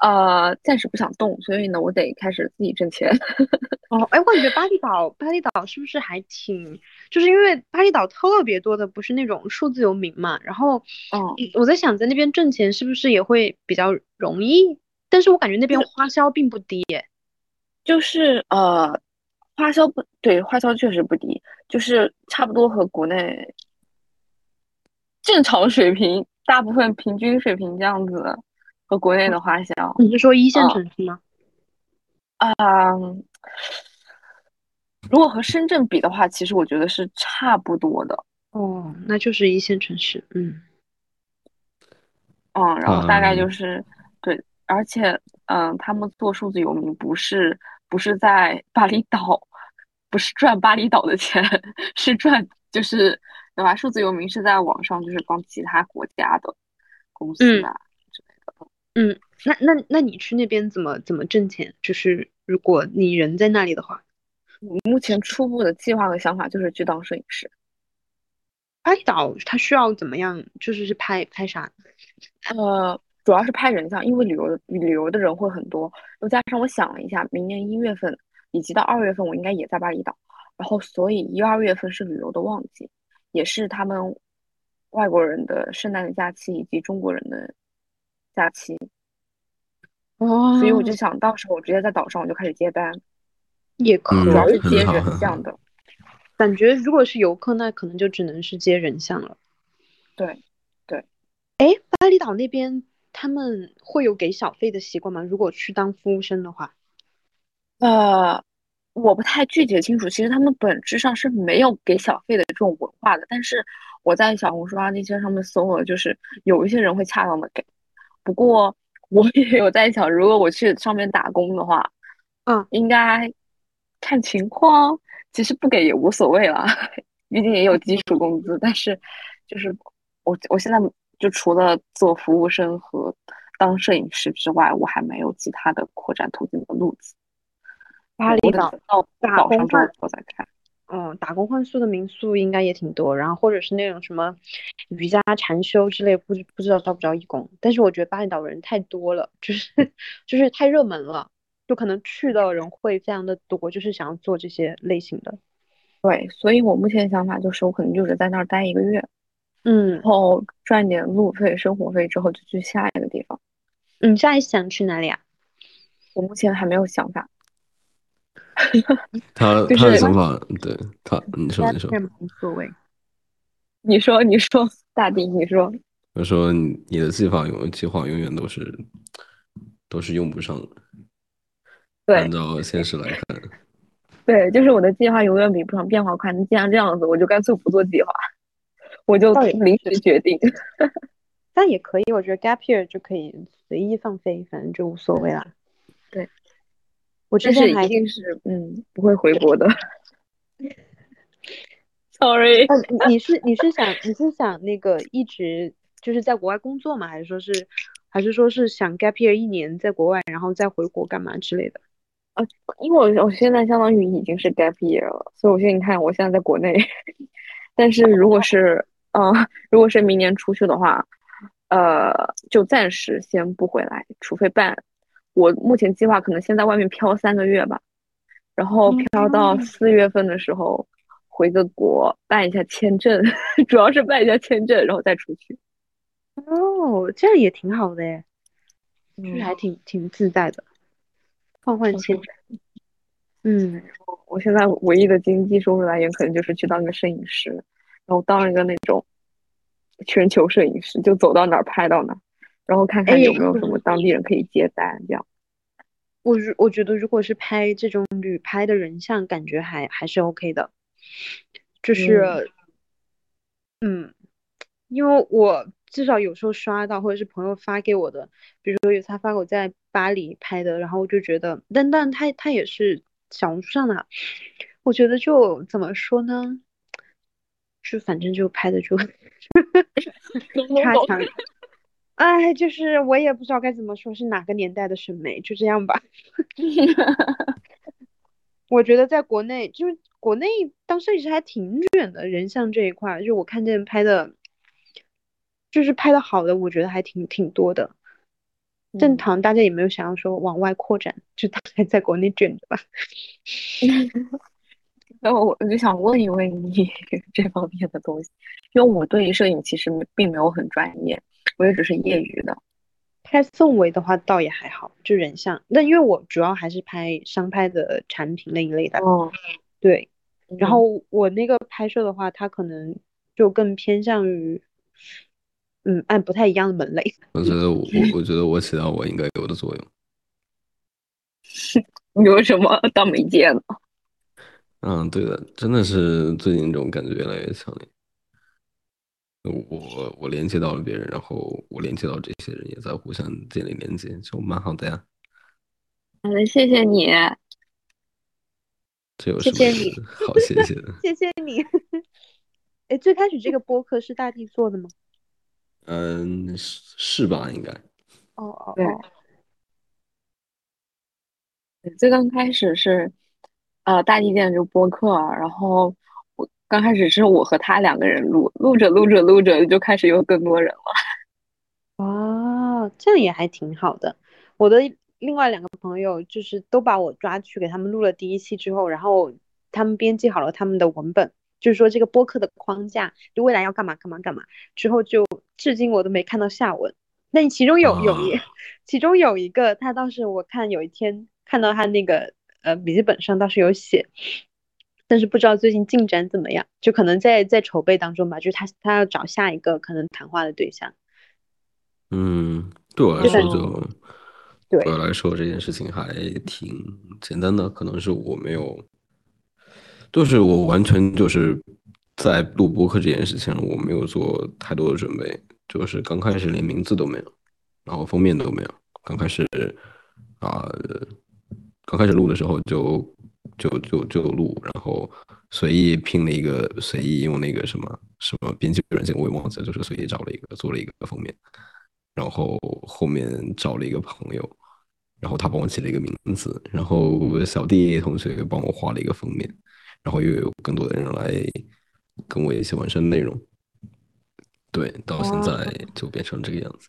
C: 呃暂时不想动，所以呢我得开始自己挣钱。
B: 哦，哎，我感觉巴厘岛巴厘岛是不是还挺，就是因为巴厘岛特别多的不是那种数字游民嘛，然后
C: 哦，
B: 我在想在那边挣钱是不是也会比较容易？但是我感觉那边花销并不低耶，
C: 就是呃。花销不对，花销确实不低，就是差不多和国内正常水平，大部分平均水平这样子，和国内的花销。
B: 你是说一线城市吗？
C: 啊，如果和深圳比的话，其实我觉得是差不多的。
B: 哦，那就是一线城市，嗯
C: 嗯，然后大概就
A: 嗯
C: 是对，而且嗯，他们做数字游民不是不是在巴厘岛，不是赚巴厘岛的钱，是赚就是对吧？数字游民是在网上就是帮其他国家的公司
B: 嗯
C: 啊之类的。
B: 嗯，那那那你去那边怎么怎么挣钱？就是如果你人在那里的话，我
C: 目前初步的计划和想法就是去当摄影师。
B: 巴厘岛它需要怎么样？就是是拍拍啥？
C: 呃，主要是拍人像，因为旅游的旅游的人会很多，又加上我想了一下，明年一月份以及到二月份我应该也在巴厘岛，然后所以一二月份是旅游的旺季，也是他们外国人的圣诞的假期以及中国人的假期，
B: 哦
C: 所以我就想到时候我直接在岛上我就开始接单，
B: 也可
A: 以
C: 主要是
B: 以，
C: 接人像的，
B: 感觉如果是游客，那可能就只能是接人像了。
C: 对。
B: 哎，巴厘岛那边他们会有给小费的习惯吗？如果去当服务生的话，
C: 呃，我不太具体的清楚，其实他们本质上是没有给小费的这种文化的。但是我在小红书啊那些上面搜了，就是有一些人会恰当的给。不过我也有在想，如果我去上面打工的话，
B: 嗯，
C: 应该看情况，其实不给也无所谓了，毕竟也有基础工资。但是就是我我现在就除了做服务生和当摄影师之外，我还没有其他的扩展途径的路子。
B: 巴厘岛
C: 到
B: 打工换
C: 我再看。
B: 嗯，打工换宿的民宿应该也挺多，然后或者是那种什么瑜伽禅修之类，不知不知道招不招义工。但是我觉得巴厘岛人太多了，就是 就是太热门了，就可能去的人会非常的多，就是想要做这些类型的。
C: 对，所以我目前的想法就是，我可能就是在那儿待一个月，
B: 嗯
C: 然后赚点路费、生活费之后，就去下一个地方。
B: 你下一想去哪里啊？
C: 我目前还没有想法。
A: 他
C: 就是
A: 他的想法，对他，你说你说，
B: 无所谓。
C: 你说，你说，大地，你说，
A: 我说你你的计划永计划永远都是都是用不上的，
C: 对
A: 按照现实来看，
C: 对，就是我的计划永远比不上变化快。那既然这样子，我就干脆不做计划，我就临时决定。
B: 但也可以，我觉得 gap year 就可以随意放飞，反正就无所谓啦。
C: 对，
B: 我之前还
C: 一定是嗯不会回国的。Sorry，
B: 呃，你你是你是想你是想那个一直就是在国外工作吗？还是说是还是说是想 gap year 一年在国外，然后再回国干嘛之类的？
C: 因为我我现在相当于已经是 gap year 了，所以我现在你看我现在在国内，但是如果是嗯、呃如果是明年出去的话，呃，就暂时先不回来，除非办。我目前计划可能先在外面漂三个月吧，然后漂到四月份的时候回个国办一下签证，主要是办一下签证，然后再出去。
B: 哦，这样也挺好的诶，就是
C: 嗯
B: 还挺挺自在的，换换签证。嗯，
C: 我现在唯一的经济收入来源可能就是去当个摄影师，然后当一个那种全球摄影师，就走到哪儿拍到哪儿，然后看看
B: 哎
C: 有没有什么当地人可以接单，这样。
B: 我如我觉得如果是拍这种旅拍的人像，感觉还还是 OK 的，就是嗯，因为我至少有时候刷到或者是朋友发给我的，比如说有他发给我在巴黎拍的，然后我就觉得，但但他他也是小红书上的，我觉得就怎么说呢，就反正就拍的就 差强，哎，就是我也不知道该怎么说，是哪个年代的审美，就这样吧。我觉得在国内，就是国内当摄影师还挺卷的，人像这一块儿，就我看见拍的，就是拍的好的，我觉得还挺挺多的。正
C: 嗯
B: 常大家也没有想要说往外扩展，就大概在国内卷着吧。
C: 那我我就想问一问你 这方面的东西，因为我对于摄影其实并没有很专业，我也只是业余的。
B: 拍氛围的话倒也还好，就人像。那因为我主要还是拍商拍的产品那一类的，
C: 哦，
B: 对。然
C: 嗯
B: 后我那个拍摄的话，它可能就更偏向于，嗯，按不太一样的门类。
A: 我觉得我我我觉得我起到我应该有的作用。
C: 你为什么当没见呢？
A: 嗯，对的，真的是最近这种感觉越来越强烈。我我连接到了别人，然后我连接到这些人也在互相建立连接，就蛮好的呀。
C: 好的，谢谢你。
A: 这有什么
B: 谢谢你
A: 好谢谢的？
B: 谢谢 你。哎，最开始这个播客是大地做的吗？
A: 嗯，是是吧？应该。
B: 哦哦哦，
C: 最刚开始是，呃，大地建这个播客，然后我刚开始是我和他两个人录，录着录着录着就开始有更多人了。
B: 哦，这样也还挺好的。我的另外两个朋友就是都把我抓去给他们录了第一期之后，然后他们编辑好了他们的文本，就是说这个播客的框架，就未来要干嘛干嘛干嘛，之后就至今我都没看到下文。那其中有有一，
A: 啊
B: 其中有一个他倒是我看有一天看到他那个呃笔记本上倒是有写，但是不知道最近进展怎么样，就可能在在筹备当中吧，就是他他要找下一个可能谈话的对象。
A: 嗯，对我来说就，
B: 对
A: 对我来说这件事情还挺简单的，可能是我没有，就是我完全就是在录播客这件事情，我没有做太多的准备，就是刚开始连名字都没有，然后封面都没有，刚开始啊、刚开始录的时候就就就就录，然后随意拼了一个，随意用那个什么什么编辑软件我也忘记了，就是随意找了一个做了一个封面。然后后面找了一个朋友，然后他帮我起了一个名字，然后小弟同学帮我画了一个封面，然后又有更多的人来跟我一起完成内容。对，到现在就变成这个样子。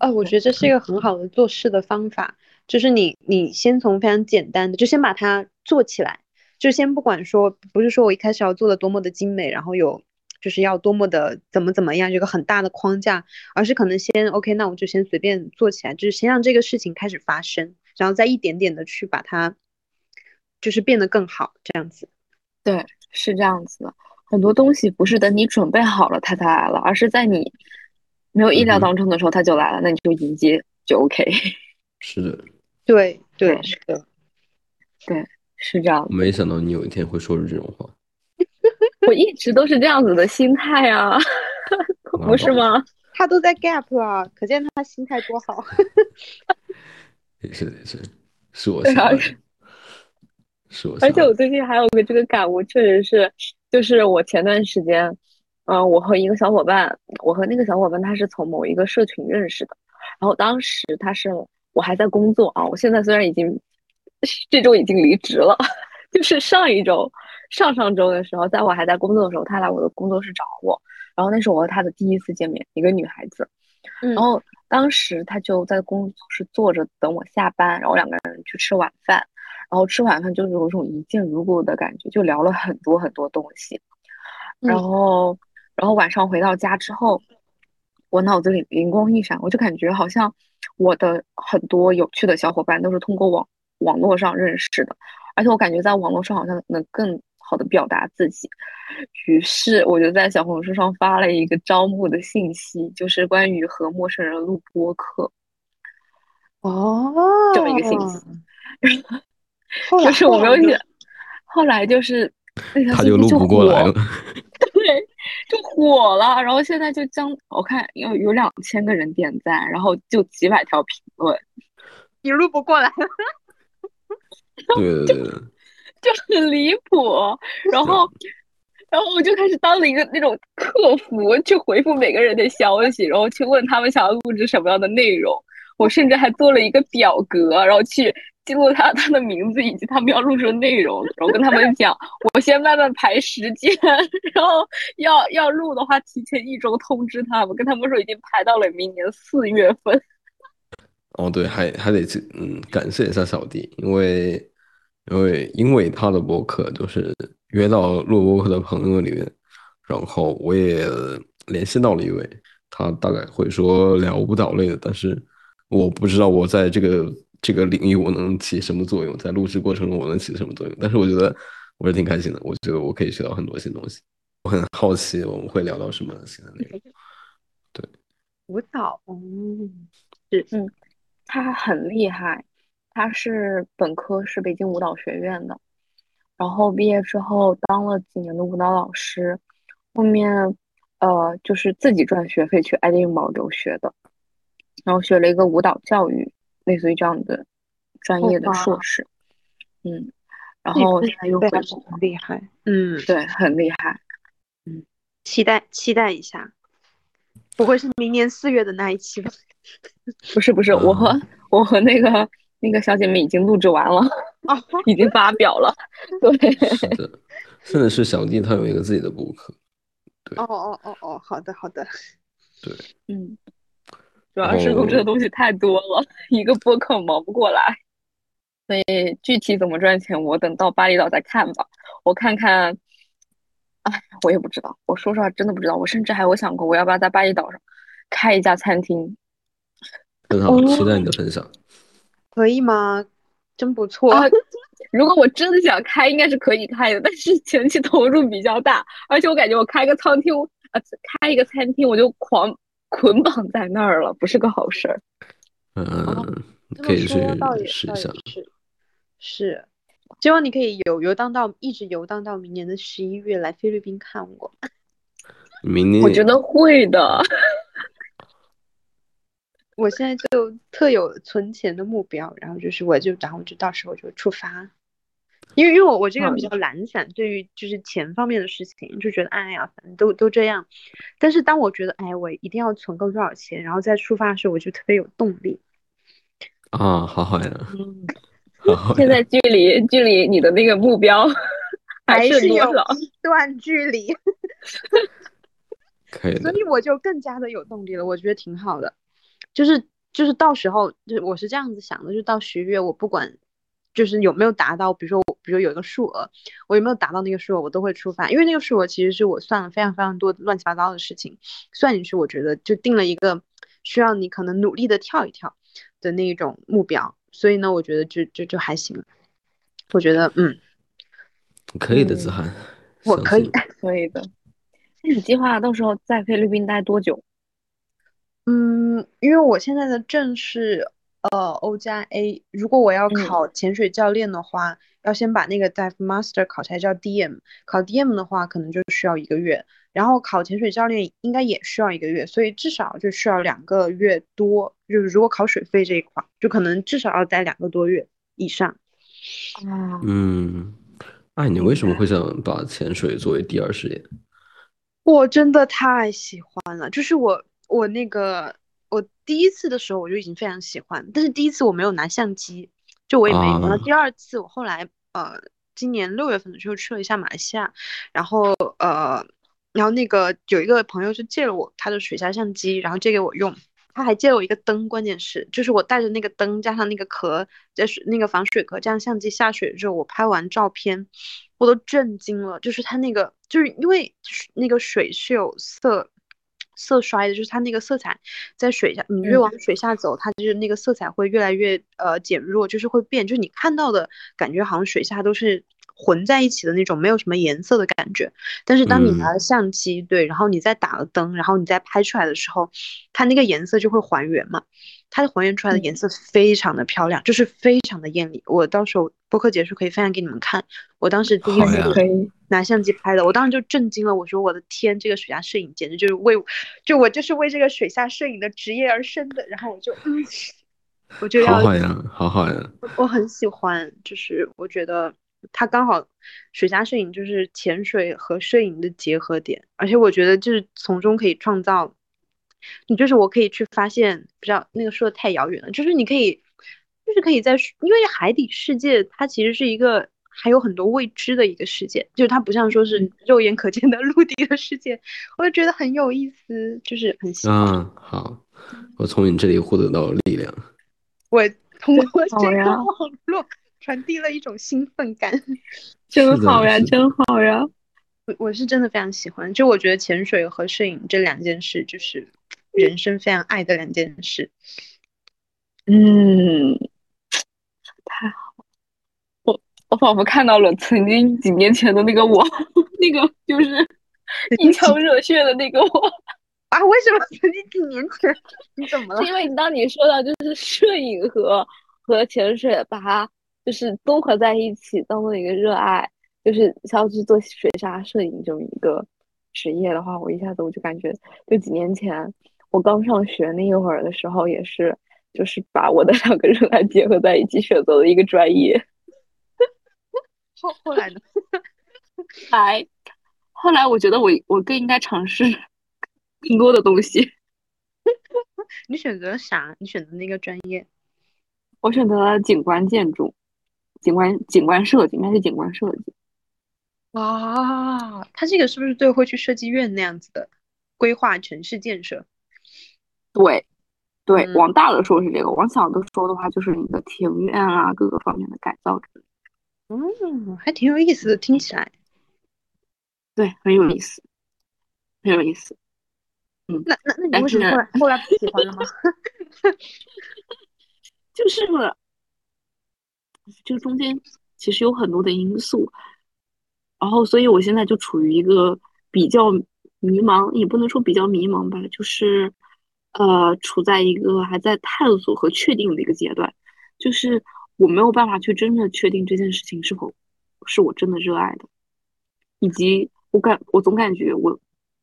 B: 哦，我觉得这是一个很好的做事的方法，就是你你先从非常简单的，就先把它做起来，就先不管说，不是说我一开始要做的多么的精美，然后有就是要多么的怎么怎么样，有个很大的框架，而是可能先 OK，那我就先随便做起来，就是先让这个事情开始发生，然后再一点点的去把它就是变得更好，这样子。
C: 对，是这样子的。很多东西不是等你准备好了它才来了，而是在你没有意料当中的时候它就来了，那你就迎接就 OK。
A: 是的，
B: 对对，
C: 嗯
B: 是的。
C: 对，是这样子。
A: 没想到你有一天会说出这种话。
C: 我一直都是这样子的心态啊 不是吗？
B: 他都在 gap 了，可见他心态多好。
A: 也是也是，是我是我
C: 而且。我最近还有个这个感悟，确实是，就是我前段时间，嗯、我和一个小伙伴，我和那个小伙伴他是从某一个社群认识的，然后当时他是我还在工作啊，我现在虽然已经 这周已经离职了，就是上一周、上上周的时候，在我还在工作的时候，他来我的工作室找我，然后那是我和他的第一次见面，一个女孩子，
B: 嗯。
C: 然后当时他就在工作室坐着等我下班，然后两个人去吃晚饭，然后吃晚饭就是有一种一见如故的感觉，就聊了很多很多东西，然
B: 嗯。
C: 后然后晚上回到家之后，我脑子里灵光一闪，我就感觉好像我的很多有趣的小伙伴都是通过网网络上认识的，而且我感觉在网络上好像能更好的表达自己。于是我就在小红书上发了一个招募的信息，就是关于和陌生人录播客
B: 哦，
C: 这么一个信息。就是我没有
B: 后来就
C: 想，后来就是那条
A: 他就录
C: 信息就火
A: 不过来了。
C: 对，就火了，然后现在就将我看有有两千个人点赞，然后就几百条评论，
B: 你录不过来，
A: 对对对对，
C: 就很离谱。然后，然后我就开始当了一个那种客服，去回复每个人的消息，然后去问他们想要录制什么样的内容。我甚至还做了一个表格，然后去记录他他的名字以及他们要录制的内容，然后跟他们讲，我先慢慢排时间，然后要要录的话，提前一周通知他们，跟他们说已经排到了明年四月份。
A: 哦对，还还得去嗯感谢一下小弟，因为因为因为他的博客就是约到录播客的朋友里面，然后我也联系到了一位，他大概会说聊舞蹈类的，但是我不知道我在这个这个领域我能起什么作用，在录制过程中我能起什么作用，但是我觉得我是挺开心的，我觉得我可以学到很多新东西，我很好奇我们会聊到什么新的内容。对。
B: 舞蹈，嗯，
C: 他很厉害，他是本科是北京舞蹈学院的，然后毕业之后当了几年的舞蹈老师，后面呃，就是自己赚学费去爱丁堡留学的，然后学了一个舞蹈教育，类似于这样的专业的硕士。嗯，然后
B: 现在又很厉害。嗯，
C: 对，很厉害。
B: 嗯，期待期待一下，不会是明年四月的那一期吧？
C: 不是不是，我和 我和那个那个小姐妹已经录制完了，已经发表了。对，
A: 是的，现在是小弟他有一个自己的博客。对，
B: 哦哦哦哦，好的好的。
A: 对，
C: 嗯，主要是录制的东西太多了，一个播客忙不过来，所以具体怎么赚钱，我等到巴厘岛再看吧。我看看，哎，我也不知道。我说实话，真的不知道。我甚至还有想过，我要不要在巴厘岛上开一家餐厅。
A: 很好，期待你的分享。
B: 可以吗？真不错。
C: 如果我真的想开，应该是可以开的，但是前期投入比较大，而且我感觉我开个餐厅，呃，开一个餐厅我就狂捆绑在那儿了，不是个好事儿。
A: 嗯，可以去试一下。
B: 是是，希望你可以游游荡到一直游荡到明年的十一月来菲律宾看我。
A: 明年
C: 我觉得会的。
B: 我现在就特有存钱的目标，然后就是我就然后就到时候就出发，因为因为我我这个人比较懒散，对于就是钱方面的事情就觉得哎呀反正都都这样，但是当我觉得哎我一定要存够多少钱，然后再出发的时候，我就特别有动力。
A: 啊，好好呀，
C: 嗯，现在距离距离你的那个目标
B: 还
C: 是
B: 有一段距离，
A: 可以，
B: 所以我就更加的有动力了，我觉得挺好的。就是就是到时候，就我是这样子想的，就到十月，我不管就是有没有达到，比如说我，比如有一个数额，我有没有达到那个数额，我都会出发，因为那个数额其实是我算了非常非常多乱七八糟的事情，算进去，我觉得就定了一个需要你可能努力的跳一跳的那一种目标，所以呢，我觉得就就就还行，我觉得嗯，
A: 可以的，子涵，
B: 我可以，
C: 可以的。那你计划到时候在菲律宾待多久？
B: 嗯，因为我现在的证是呃 O 加 A，如果我要考潜水教练的话，要先把那个 Dive Master 考才叫 DM，考 DM 的话可能就需要一个月，然后考潜水教练应该也需要一个月，所以至少就需要两个月多，就是如果考水费这一块，就可能至少要待两个多月以上。
C: 啊，
A: 嗯，哎，你为什么会想把潜水作为第二事业？
B: 我真的太喜欢了，就是我。我那个，我第一次的时候我就已经非常喜欢，但是第一次我没有拿相机，就我也没有。然后第二次我后来，呃，今年六月份的时候去了一下马来西亚，然后呃，然后那个有一个朋友就借了我他的水下相机，然后借给我用，他还借了我一个灯，关键是就是我带着那个灯加上那个壳，在水那个防水壳，这样相机下水之后，我拍完照片，我都震惊了，就是它那个就是因为那个水是有色。色衰的，就是它那个色彩在水下，你越往水下走，它就是那个色彩会越来越呃减弱，就是会变，就是你看到的感觉好像水下都是混在一起的那种，没有什么颜色的感觉。但是当你拿了相机，对，然后你再打了灯，然后你再拍出来的时候，它那个颜色就会还原嘛。它还原出来的颜色非常的漂亮，就是非常的艳丽。我到时候播客结束可以分享给你们看。我当时第一次拿相机拍的，我当时就震惊了。我说我的天，这个水下摄影简直就是为，就我就是为这个水下摄影的职业而生的。然后我就，嗯我就要
A: 好好呀，好好呀。
B: 我很喜欢，就是我觉得它刚好水下摄影就是潜水和摄影的结合点，而且我觉得就是从中可以创造。你就是我可以去发现，不知道那个说的太遥远了。就是你可以，就是可以在，因为海底世界它其实是一个还有很多未知的一个世界，就是它不像说是肉眼可见的 陆地的世界，我就觉得很有意思，就是很喜欢。
A: 嗯，好，我从你这里获得到力量。
B: 我通过这个网络传递了一种兴奋感，
C: 真好呀，真好呀。
B: 我我是真的非常喜欢，就我觉得潜水和摄影这两件事，就是人生非常爱的两件事。
C: 嗯，太好，我我仿佛看到了曾经几年前的那个我，那个就是一腔热血的那个我
B: 啊！为什么曾经几年前？你怎么了？
C: 是因为你当你说到就是摄影和和潜水，把它就是综合在一起，当做一个热爱。就是想要去做水下摄影这么一个职业的话，我一下子我就感觉，就几年前我刚上学那一会儿的时候，也是就是把我的两个热爱结合在一起选择了一个专业。
B: 后后来呢？
C: 来，后来我觉得我我更应该尝试 更多的东西。
B: 你选择啥？你选择那个专业？
C: 我选择了景观建筑，景观景观设计，应该是景观设计。
B: 哇，他这个是不是最后会去设计院那样子的规划城市建设？
C: 对，对，往大的说是这个，往小的说的话就是你的庭院啊，各个方面的改造之类。
B: 嗯，还挺有意思的，听起来。
C: 对，很有意思，很有意思。嗯，
B: 那那那你为什么后来后来不喜欢了吗？
C: 就是这个中间其实有很多的因素，然后所以我现在就处于一个比较迷茫，也不能说比较迷茫吧，就是呃处在一个还在探索和确定的一个阶段，就是我没有办法去真的确定这件事情是否是我真的热爱的，以及我感我总感觉我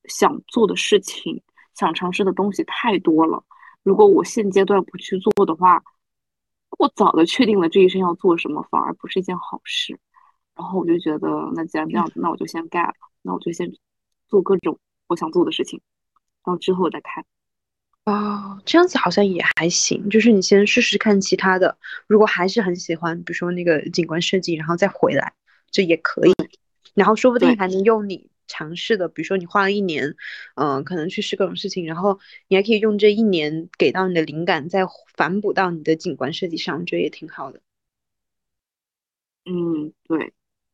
C: 想做的事情。想尝试的东西太多了，如果我现阶段不去做的话，过早的确定了这一生要做什么，反而不是一件好事。然后我就觉得，那既然这样子，那我就先干了，那我就先做各种我想做的事情，然后之后再看。
B: 哦，这样子好像也还行，就是你先试试看其他的，如果还是很喜欢，比如说那个景观设计，然后再回来，这也可以。然后说不定还能用你。尝试的，比如说你花了一年，嗯，可能去试各种事情，然后你还可以用这一年给到你的灵感，再反哺到你的景观设计上，我觉得也挺好的。
C: 嗯，对。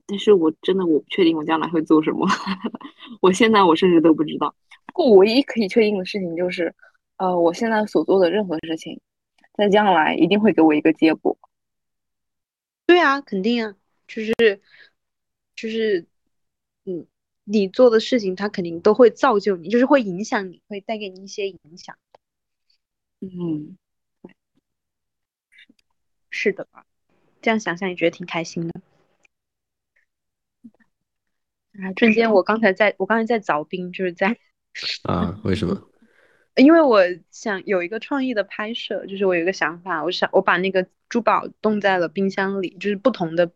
C: 但是我真的我不确定我将来会做什么，我现在我甚至都不知道。不过唯一可以确定的事情就是，呃，我现在所做的任何事情，在将来一定会给我一个结果。
B: 对啊，肯定啊，就是就是，嗯。你做的事情，它肯定都会造就你，就是会影响你，会带给你一些影响。
C: 嗯，
B: 是的吧？这样想想也觉得挺开心的。啊，瞬间我刚才在我刚才在凿冰，就是在
A: 啊？为什么？
B: 因为我想有一个创意的拍摄，就是我有一个想法，我想我把那个珠宝冻在了冰箱里，就是不同的。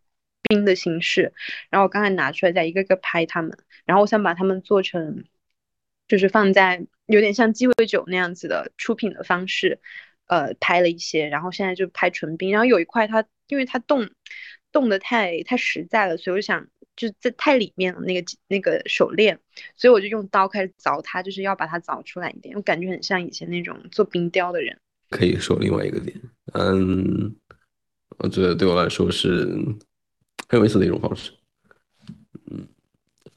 B: 冰的形式，然后我刚才拿出来，再一个个拍它们，然后我想把它们做成，就是放在有点像鸡尾酒那样子的出品的方式，呃，拍了一些，然后现在就拍纯冰，然后有一块它因为它冻冻的太太实在了，所以我想就在太里面了那个那个手链，所以我就用刀开始凿它，就是要把它凿出来一点，我感觉很像以前那种做冰雕的人。
A: 可以说另外一个点，嗯，我觉得对我来说是。很有意思的一种方式，嗯，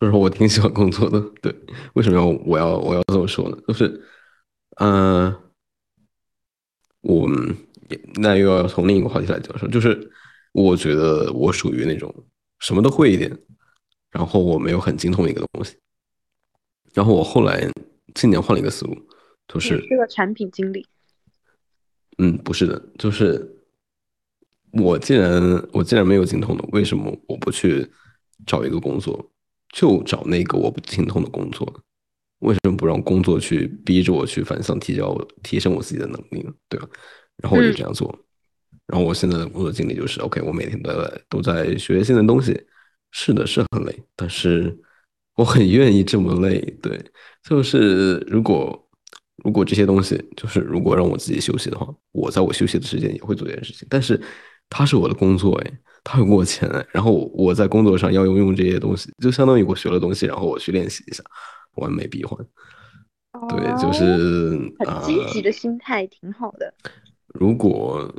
A: 就是我挺喜欢工作的。对，为什么要我要我要这么说呢？就是，嗯，我那又要从另一个话题来讲说，就是我觉得我属于那种什么都会一点，然后我没有很精通一个东西。然后我后来今年换了一个思路，就是
B: 是个产品经理。
A: 嗯，不是的，就是。我既然我既然没有精通的，为什么我不去找一个工作，就找那个我不精通的工作？为什么不让工作去逼着我去反向提交、提升我自己的能力呢？对吧？然后我就这样做。然后我现在的工作经历就是，OK，我每天都在都在学新的东西。是的，是很累，但是我很愿意这么累。对，就是如果如果这些东西，就是如果让我自己休息的话，我在我休息的时间也会做这件事情，但是。他是我的工作哎，他会给我钱哎，然后我在工作上要用用这些东西，就相当于我学了东西，然后我去练习一下，完美闭环。对，就是
B: 很积极的心态，挺好的。
A: 如果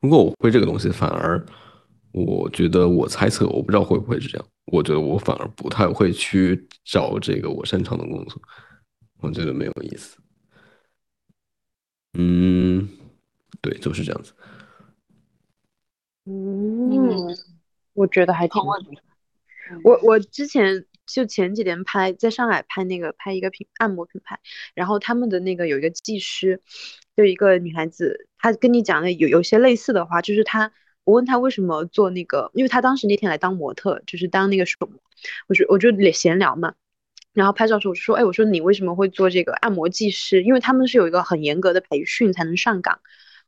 A: 如果我会这个东西，反而我觉得我猜测，我不知道会不会是这样。我觉得我反而不太会去找这个我擅长的工作，我觉得没有意思。嗯，对，就是这样子。
B: 嗯，我觉得还挺。我我之前就前几天拍在上海拍那个拍一个品按摩品牌，然后他们的那个有一个技师，就一个女孩子，她跟你讲的有有些类似的话，就是她我问她为什么做那个，因为她当时那天来当模特，就是当那个手模，我就我就闲聊嘛，然后拍照的时候我就说，哎，我说你为什么会做这个按摩技师？因为他们是有一个很严格的培训才能上岗。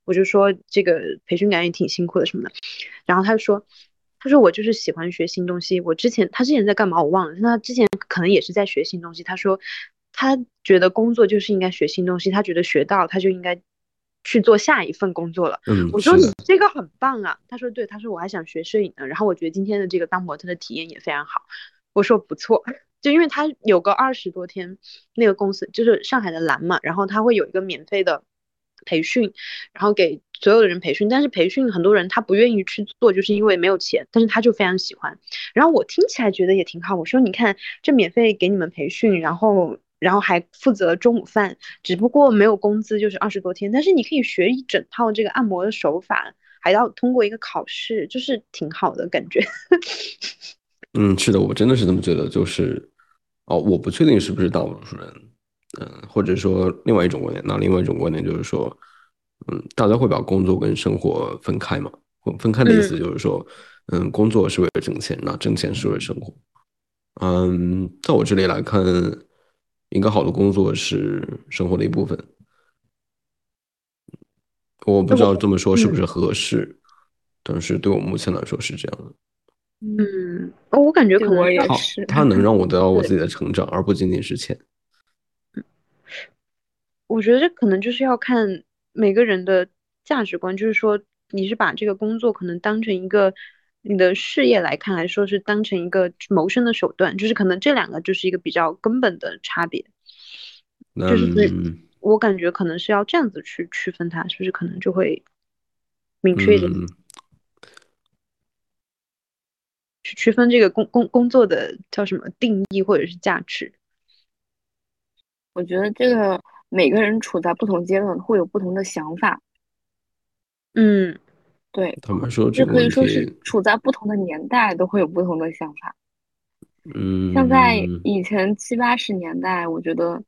B: 我就说这个培训感觉也挺辛苦的什么的。然后他就说，他说我就是喜欢学新东西。我之前他之前在干嘛我忘了，他之前可能也是在学新东西。他说他觉得工作就是应该学新东西，他觉得学到他就应该去做下一份工作了。
A: 嗯，
B: 我说你这个很棒啊。他说对，他说我还想学摄影呢。然后我觉得今天的这个当模特的体验也非常好。我说不错。就因为他有个二十多天，那个公司就是上海的蓝嘛，然后他会有一个免费的培训，然后给所有的人培训。但是培训很多人他不愿意去做，就是因为没有钱。但是他就非常喜欢。然后我听起来觉得也挺好。我说你看，这免费给你们培训，然后然后还负责中午饭，只不过没有工资，就是二十多天。但是你可以学一整套这个按摩的手法，还要通过一个考试，就是挺好的感觉。
A: 嗯，是的，我真的是这么觉得，就是。哦，我不确定是不是大多数人，嗯，或者说另外一种观点。那另外一种观点就是说，嗯，大家会把工作跟生活分开嘛？分开的意思就是说，嗯，工作是为了挣钱，那挣钱是为了生活。嗯，在我这里来看，一个好的工作是生活的一部分。我不知道这么说是不是合适，但是对我目前来说是这样的。
B: 嗯，我感觉可能
C: 也是，
A: 它能让我得到我自己的成长，而不仅仅是钱。
B: 我觉得这可能就是要看每个人的价值观，就是说你是把这个工作可能当成一个你的事业来看，还是说是当成一个谋生的手段？就是可能这两个就是一个比较根本的差别。就是我感觉可能是要这样子去区分它，是不是可能就会明确一点？去区分这个工工工作的叫什么定义或者是价值？
C: 我觉得这个每个人处在不同阶段会有不同的想法。
B: 嗯，
C: 对，
A: 他们说
C: 这可以说是处在不同的年代都会有不同的想法。
A: 嗯，
C: 像在以前七八十年代，我觉得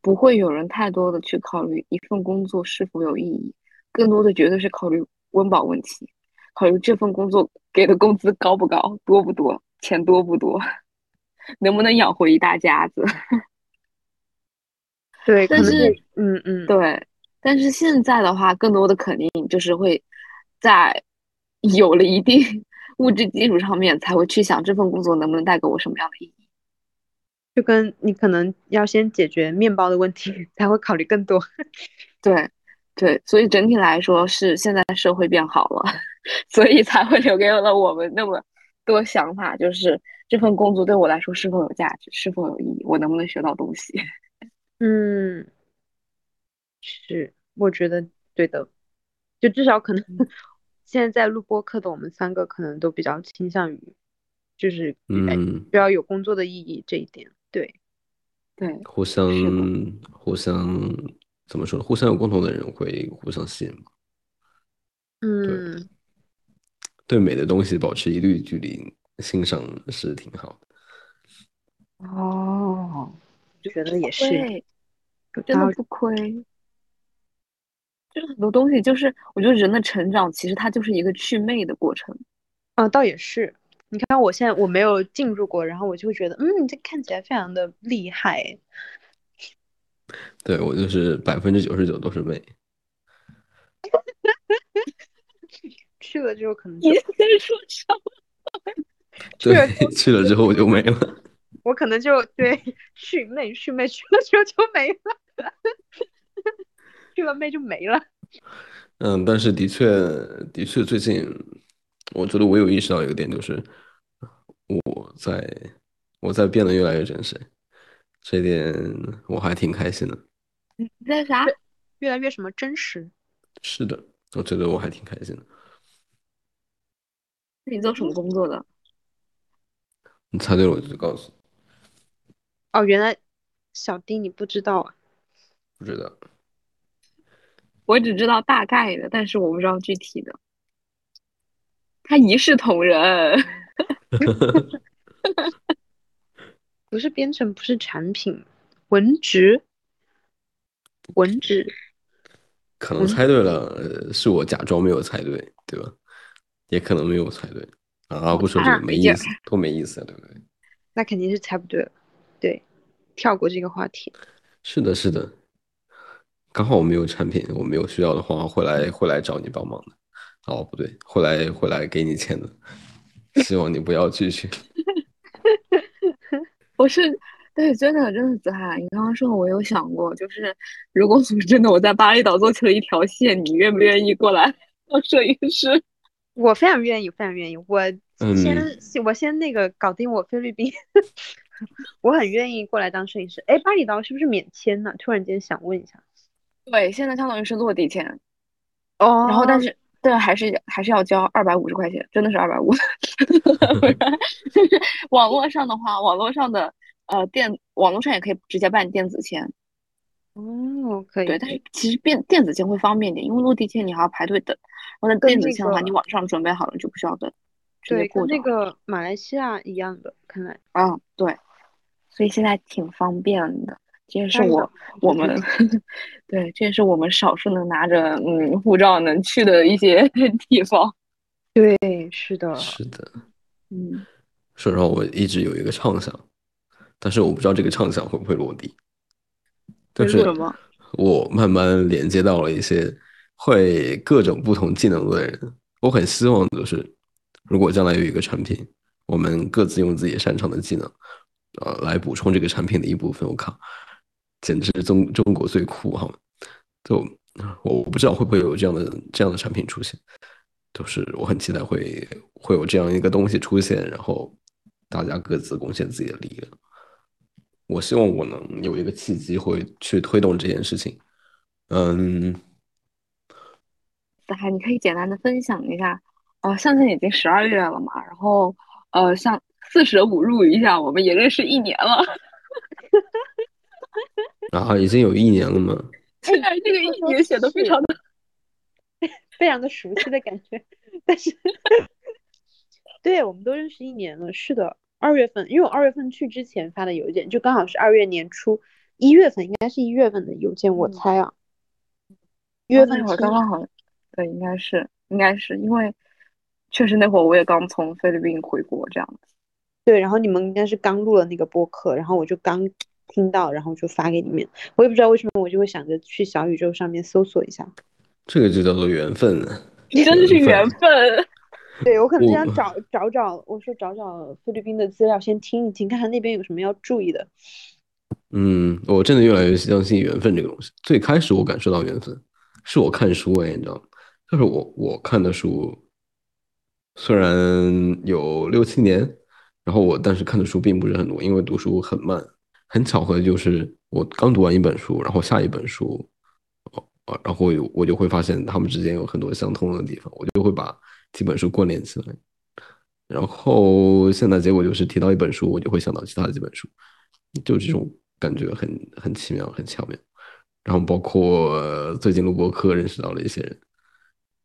C: 不会有人太多的去考虑一份工作是否有意义，更多的绝对是考虑温饱问题。考虑这份工作给的工资高不高，多不多，钱多不多，能不能养活一大家子？
B: 对，
C: 但是，
B: 嗯嗯，
C: 对，但是现在的话，更多的肯定就是会在有了一定物质基础上面，才会去想这份工作能不能带给我什么样的意义。
B: 就跟你可能要先解决面包的问题，才会考虑更多。
C: 对。对，所以整体来说是现在社会变好了，所以才会留给了我们那么多想法，就是这份工作对我来说是否有价值，是否有意义，我能不能学到东西？
B: 嗯，是，我觉得对的，就至少可能 现在在录播课的我们三个可能都比较倾向于，就是
A: 嗯，
B: 比较有工作的意义这一点，对，
C: 对，
A: 互相互相。怎么说呢？互相有共同的人会互相吸引吗？
B: 嗯，
A: 对美的东西保持一定距离欣赏是挺好
B: 的。哦，觉得也是，
C: 真的不亏。就是很多东西，就是我觉得人的成长其实它就是一个祛魅的过程。
B: 啊，倒也是。你看我现在我没有进入过，然后我就会觉得，嗯，这看起来非常的厉害。
A: 对我就是百分之九十九都是魅，
B: 去了之后可能
C: 你在说什么？
A: 对，去了之后我就没了。
B: 我可能就对 去妹去妹去了之后就没了，去了妹就没了。
A: 嗯，但是的确的确，最近我觉得我有意识到一个点，就是我在我在变得越来越真实。这点我还挺开心的。
C: 你在啥？
B: 越来越什么真实？
A: 是的，我觉得我还挺开心的。
C: 那你做什么工作的？
A: 你猜对了，我就告诉你。
B: 哦，原来小丁你不知道啊？
A: 不知道。
C: 我只知道大概的，但是我不知道具体的。他一视同仁。
B: 不是编程，不是产品，文职，文职，
A: 可能猜对了，是我假装没有猜对，对吧？也可能没有猜对啊！不说这个没意思，多没意思啊，对不对？
B: 那肯定是猜不对了，对。跳过这个话题。
A: 是的，是的。刚好我没有产品，我没有需要的话，会来会来找你帮忙的。哦，不对，会来会来给你钱的。希望你不要拒绝。
C: 我是对，真的真的，子涵，你刚刚说我有想过，就是如果真的我在巴厘岛做起了一条线，你愿不愿意过来 当摄影师？
B: 我非常愿意，非常愿意。我先我先那个搞定我菲律宾，我很愿意过来当摄影师。哎，巴厘岛是不是免签呢？突然间想问一下。
C: 对，现在相当于是落地签，
B: 哦，
C: 然后但是对，还是还是要交二百五十块钱，真的是二百五。网络上的话，网络上的呃电，网络上也可以直接办电子签。
B: 哦，可以。
C: 对，但是其实电电子签会方便点，因为落地签你还要排队等，然后电子签的话，你网上准备好了就不需要等，对过。
B: 跟那个马来西亚一样的，看来。
C: 啊，对，所以现在挺方便的。这也是我我们 对，这也是我们少数能拿着嗯护照能去的一些 地方。
B: 对，是的，
A: 是的，
C: 嗯。
A: 说实话，我一直有一个畅想，但是我不知道这个畅想会不会落地。就是我慢慢连接到了一些会各种不同技能的人，我很希望就是，如果将来有一个产品，我们各自用自己擅长的技能，呃，来补充这个产品的一部分。我靠！简直中中国最酷哈！就我不知道会不会有这样的这样的产品出现，就是我很期待会会有这样一个东西出现，然后大家各自贡献自己的力量。我希望我能有一个契机会去推动这件事情。嗯，
C: 子涵，你可以简单的分享一下啊，现在已经十二月了嘛，然后呃，像四舍五入一下，我们也认识一年了。
A: 啊，已经有一年了吗？
C: 现在这个一年显得非常的，
B: 非常的熟悉的感觉。但是，对我们都认识一年了。是的，二月份，因为我二月份去之前发的邮件，就刚好是二月年初，一月份应该是一月份的邮件，我猜啊。一月份
C: 那会儿刚刚好，对，应该是，应该是因为确实那会儿我也刚从菲律宾回国，这样子。
B: 对，然后你们应该是刚录了那个播客，然后我就刚。听到，然后就发给你们。我也不知道为什么，我就会想着去小宇宙上面搜索一下。
A: 这个就叫做缘分
C: 啊！真的是缘分。
B: 对我可能想找找找，我说找找菲律宾的资料，先听一听，看看那边有什么要注意的。
A: 嗯，我真的越来越相信缘分这个东西。最开始我感受到缘分，是我看书哎，你知道吗？就是我我看的书，虽然有六七年，然后我但是看的书并不是很多，因为读书很慢。很巧合的就是，我刚读完一本书，然后下一本书，哦，然后我就会发现他们之间有很多相通的地方，我就会把几本书关联起来。然后现在结果就是提到一本书，我就会想到其他几本书，就这种感觉很很奇妙，很巧妙。然后包括最近录播课认识到了一些人，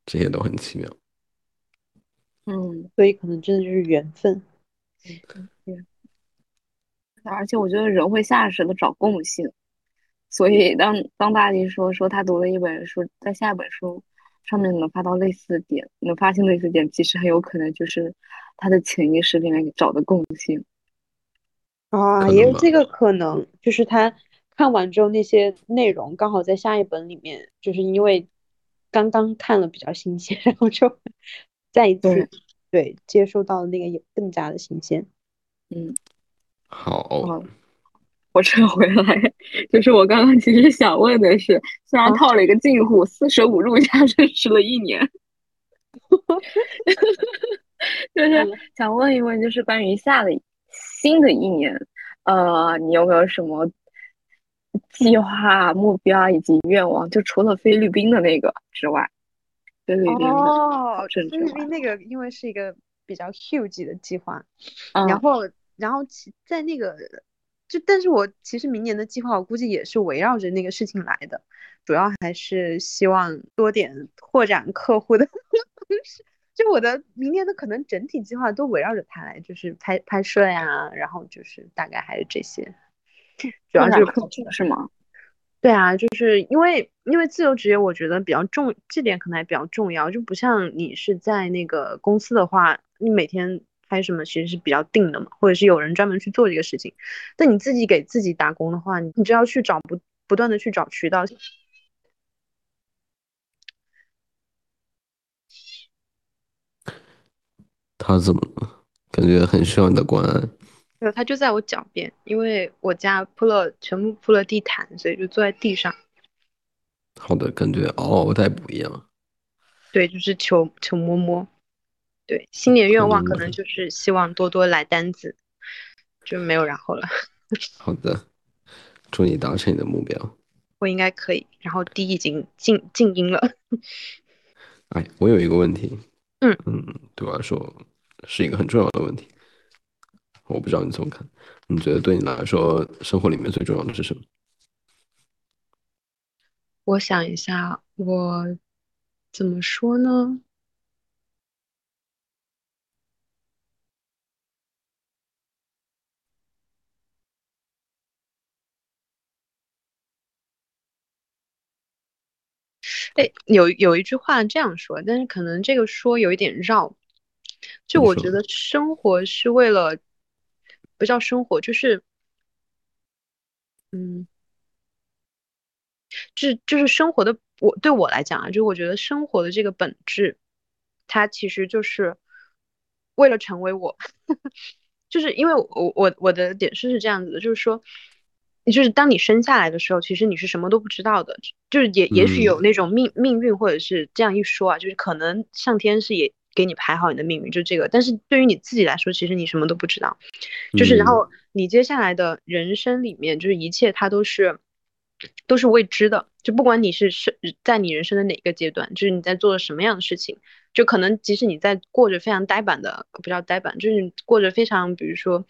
A: 这些都很奇妙。
B: 嗯，所以可能真的就是缘分。
C: 而且我觉得人会下意识的找共性，所以当当大力说说他读了一本书，在下一本书上面能发到类似的点，能发现类似点，其实很有可能就是他的潜意识里面找的共性。
B: 啊，也有这个可能，就是他看完之后那些内容刚好在下一本里面，就是因为刚刚看了比较新鲜，然后就再一次对接收到的那个也更加的新鲜，
C: 嗯。
A: 好，
C: 我撤回来，就是我刚刚其实想问的是，虽然套了一个近乎，四舍五入一下认识了一年，就是想问一问，就是关于下的新的一年，呃，你有没有什么计划、目标以及愿望？就除了菲律宾的那个之外，菲律宾
B: 哦，菲律宾那个因为是一个比较 huge 的计划，然后。然后其在那个，就但是我其实明年的计划，我估计也是围绕着那个事情来的，主要还是希望多点拓展客户的，就我的明年的可能整体计划都围绕着它来，就是拍拍摄呀，然后就是大概还是这些，主要是
C: 客户是吗？
B: 对啊，就是因为因为自由职业，我觉得比较重，这点可能还比较重要，就不像你是在那个公司的话，你每天。拍什么，其实是比较定的嘛，或者是有人专门去做这个事情。但你自己给自己打工的话，你你就要去找不不断的去找渠道。
A: 他怎么？感觉很需要你的关爱。
B: 对，他就在我脚边，因为我家铺了全部铺了地毯，所以就坐在地上。
A: 好的，感觉嗷嗷待哺一样。
B: 对，就是求求摸摸。对，新年愿望可能就是希望多多来单子，就没有然后了。
A: 好的，祝你达成你的目标。
B: 我应该可以。然后 D 已经静静音了。
A: 哎，我有一个问题。
B: 嗯
A: 嗯，对我来说是一个很重要的问题。我不知道你怎么看？你觉得对你来说，生活里面最重要的是什么？
B: 我想一下，我怎么说呢？哎，有有一句话这样说，但是可能这个说有一点绕。就我觉得生活是为了，不叫生活，就是，嗯。就是就是生活的，我对我来讲啊，就我觉得生活的这个本质，它其实就是为了成为我，就是因为我我我的点是是这样子的，就是说，就是当你生下来的时候，其实你是什么都不知道的，就是也也许有那种命命运，或者是这样一说啊，就是可能上天是也给你排好你的命运，就这个，但是对于你自己来说，其实你什么都不知道，就是然后你接下来的人生里面，就是一切它都是。都是未知的，就不管你是是在你人生的哪个阶段，就是你在做什么样的事情，就可能即使你在过着非常呆板的，不叫呆板，就是过着非常，比如说，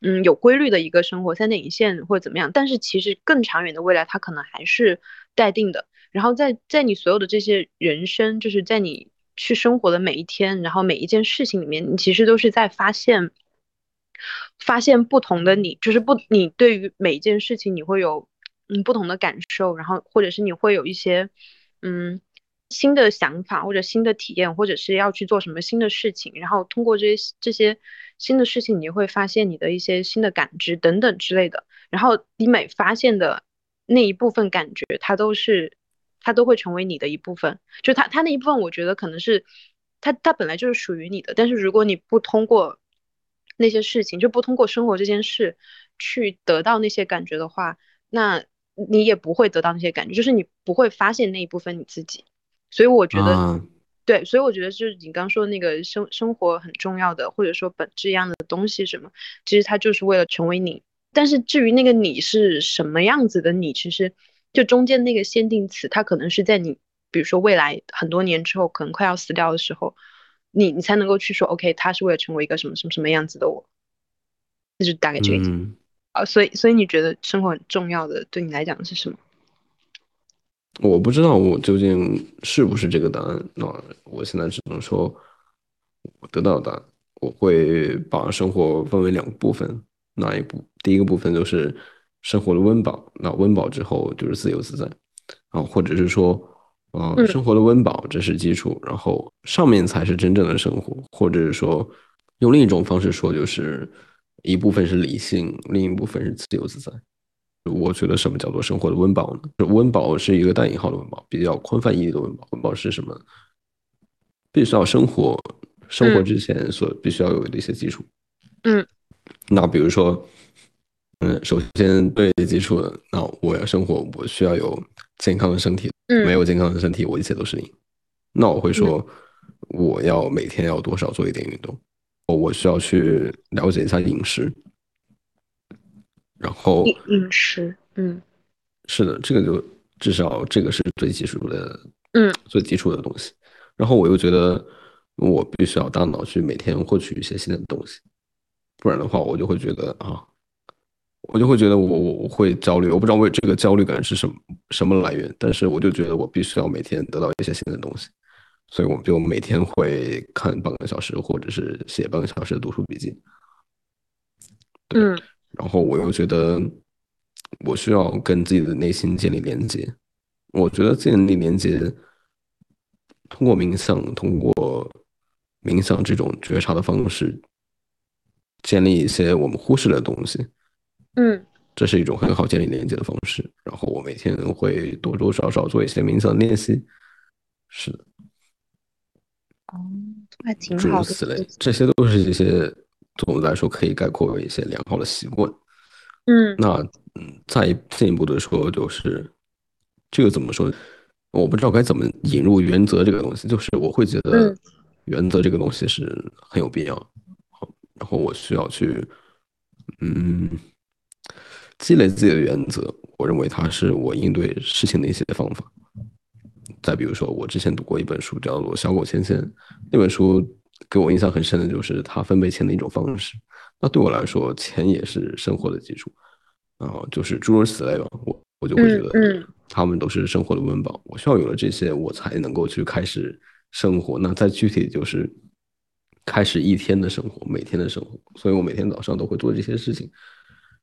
B: 嗯，有规律的一个生活，三点一线或者怎么样，但是其实更长远的未来，它可能还是待定的。然后在在你所有的这些人生，就是在你去生活的每一天，然后每一件事情里面，你其实都是在发现，发现不同的你，就是不，你对于每一件事情，你会有。嗯，不同的感受，然后或者是你会有一些，嗯，新的想法或者新的体验，或者是要去做什么新的事情，然后通过这些这些新的事情，你会发现你的一些新的感知等等之类的。然后你每发现的那一部分感觉，它都是它都会成为你的一部分。就它它那一部分，我觉得可能是它它本来就是属于你的。但是如果你不通过那些事情，就不通过生活这件事去得到那些感觉的话，那。你也不会得到那些感觉，就是你不会发现那一部分你自己，所以我觉得，对，所以我觉得就是你刚说的那个生生活很重要的，或者说本质一样的东西什么，其实它就是为了成为你。但是至于那个你是什么样子的你，其实就中间那个限定词，它可能是在你，比如说未来很多年之后，可能快要死掉的时候，你你才能够去说，OK，他是为了成为一个什么什么什么样子的我，就是大概这个意思。啊，所以，所以你觉得生活很重要的，对你来讲是什么？
A: 我不知道我究竟是不是这个答案。那我现在只能说，我得到的答案，我会把生活分为两部分。哪一部？第一个部分就是生活的温饱。那温饱之后就是自由自在啊，或者是说，呃，生活的温饱这是基础，然后上面才是真正的生活，或者是说，用另一种方式说就是。一部分是理性，另一部分是自由自在。我觉得什么叫做生活的温饱呢？温饱是一个带引号的温饱，比较宽泛意义的温饱。温饱是什么？必须要生活，生活之前所必须要有的一些基础。
B: 嗯，
A: 那比如说，嗯，首先最基础的，那我要生活，我需要有健康的身体。
B: 嗯，
A: 没有健康的身体，我一切都是零。那我会说，我要每天要多少做一点运动。我需要去了解一下饮食，然后
B: 饮食，嗯，
A: 是的，这个就至少这个是最基础的，
B: 嗯，
A: 最基础的东西。然后我又觉得我必须要大脑去每天获取一些新的东西，不然的话，我就会觉得啊，我就会觉得我我我会焦虑。我不知道为这个焦虑感是什么什么来源，但是我就觉得我必须要每天得到一些新的东西。所以我就每天会看半个小时，或者是写半个小时的读书笔记。
B: 嗯，
A: 然后我又觉得我需要跟自己的内心建立连接。我觉得建立连接，通过冥想，通过冥想这种觉察的方式，建立一些我们忽视的东西。
B: 嗯
A: 这是一种很好建立连接的方式。然后我每天会多多少少做一些冥想练习，是的，
B: 哦，还挺
A: 诸
B: 好的。
A: 如此类，这些都是一些总的来说可以概括为一些良好的习惯。
B: 嗯
A: 那嗯，再进一步的说，就是这个怎么说？我不知道该怎么引入原则这个东西。就是我会觉得
B: 嗯
A: 原则这个东西是很有必要，好然后我需要去嗯积累自己的原则。我认为它是我应对事情的一些方法。再比如说，我之前读过一本书，叫做《小狗钱钱》，那本书给我印象很深的就是它分配钱的一种方式。那对我来说，钱也是生活的基础，然后就是诸如此类吧。我我就会觉得，他们都是生活的温饱。我需要有了这些，我才能够去开始生活。那再具体就是开始一天的生活，每天的生活。所以我每天早上都会做这些事情，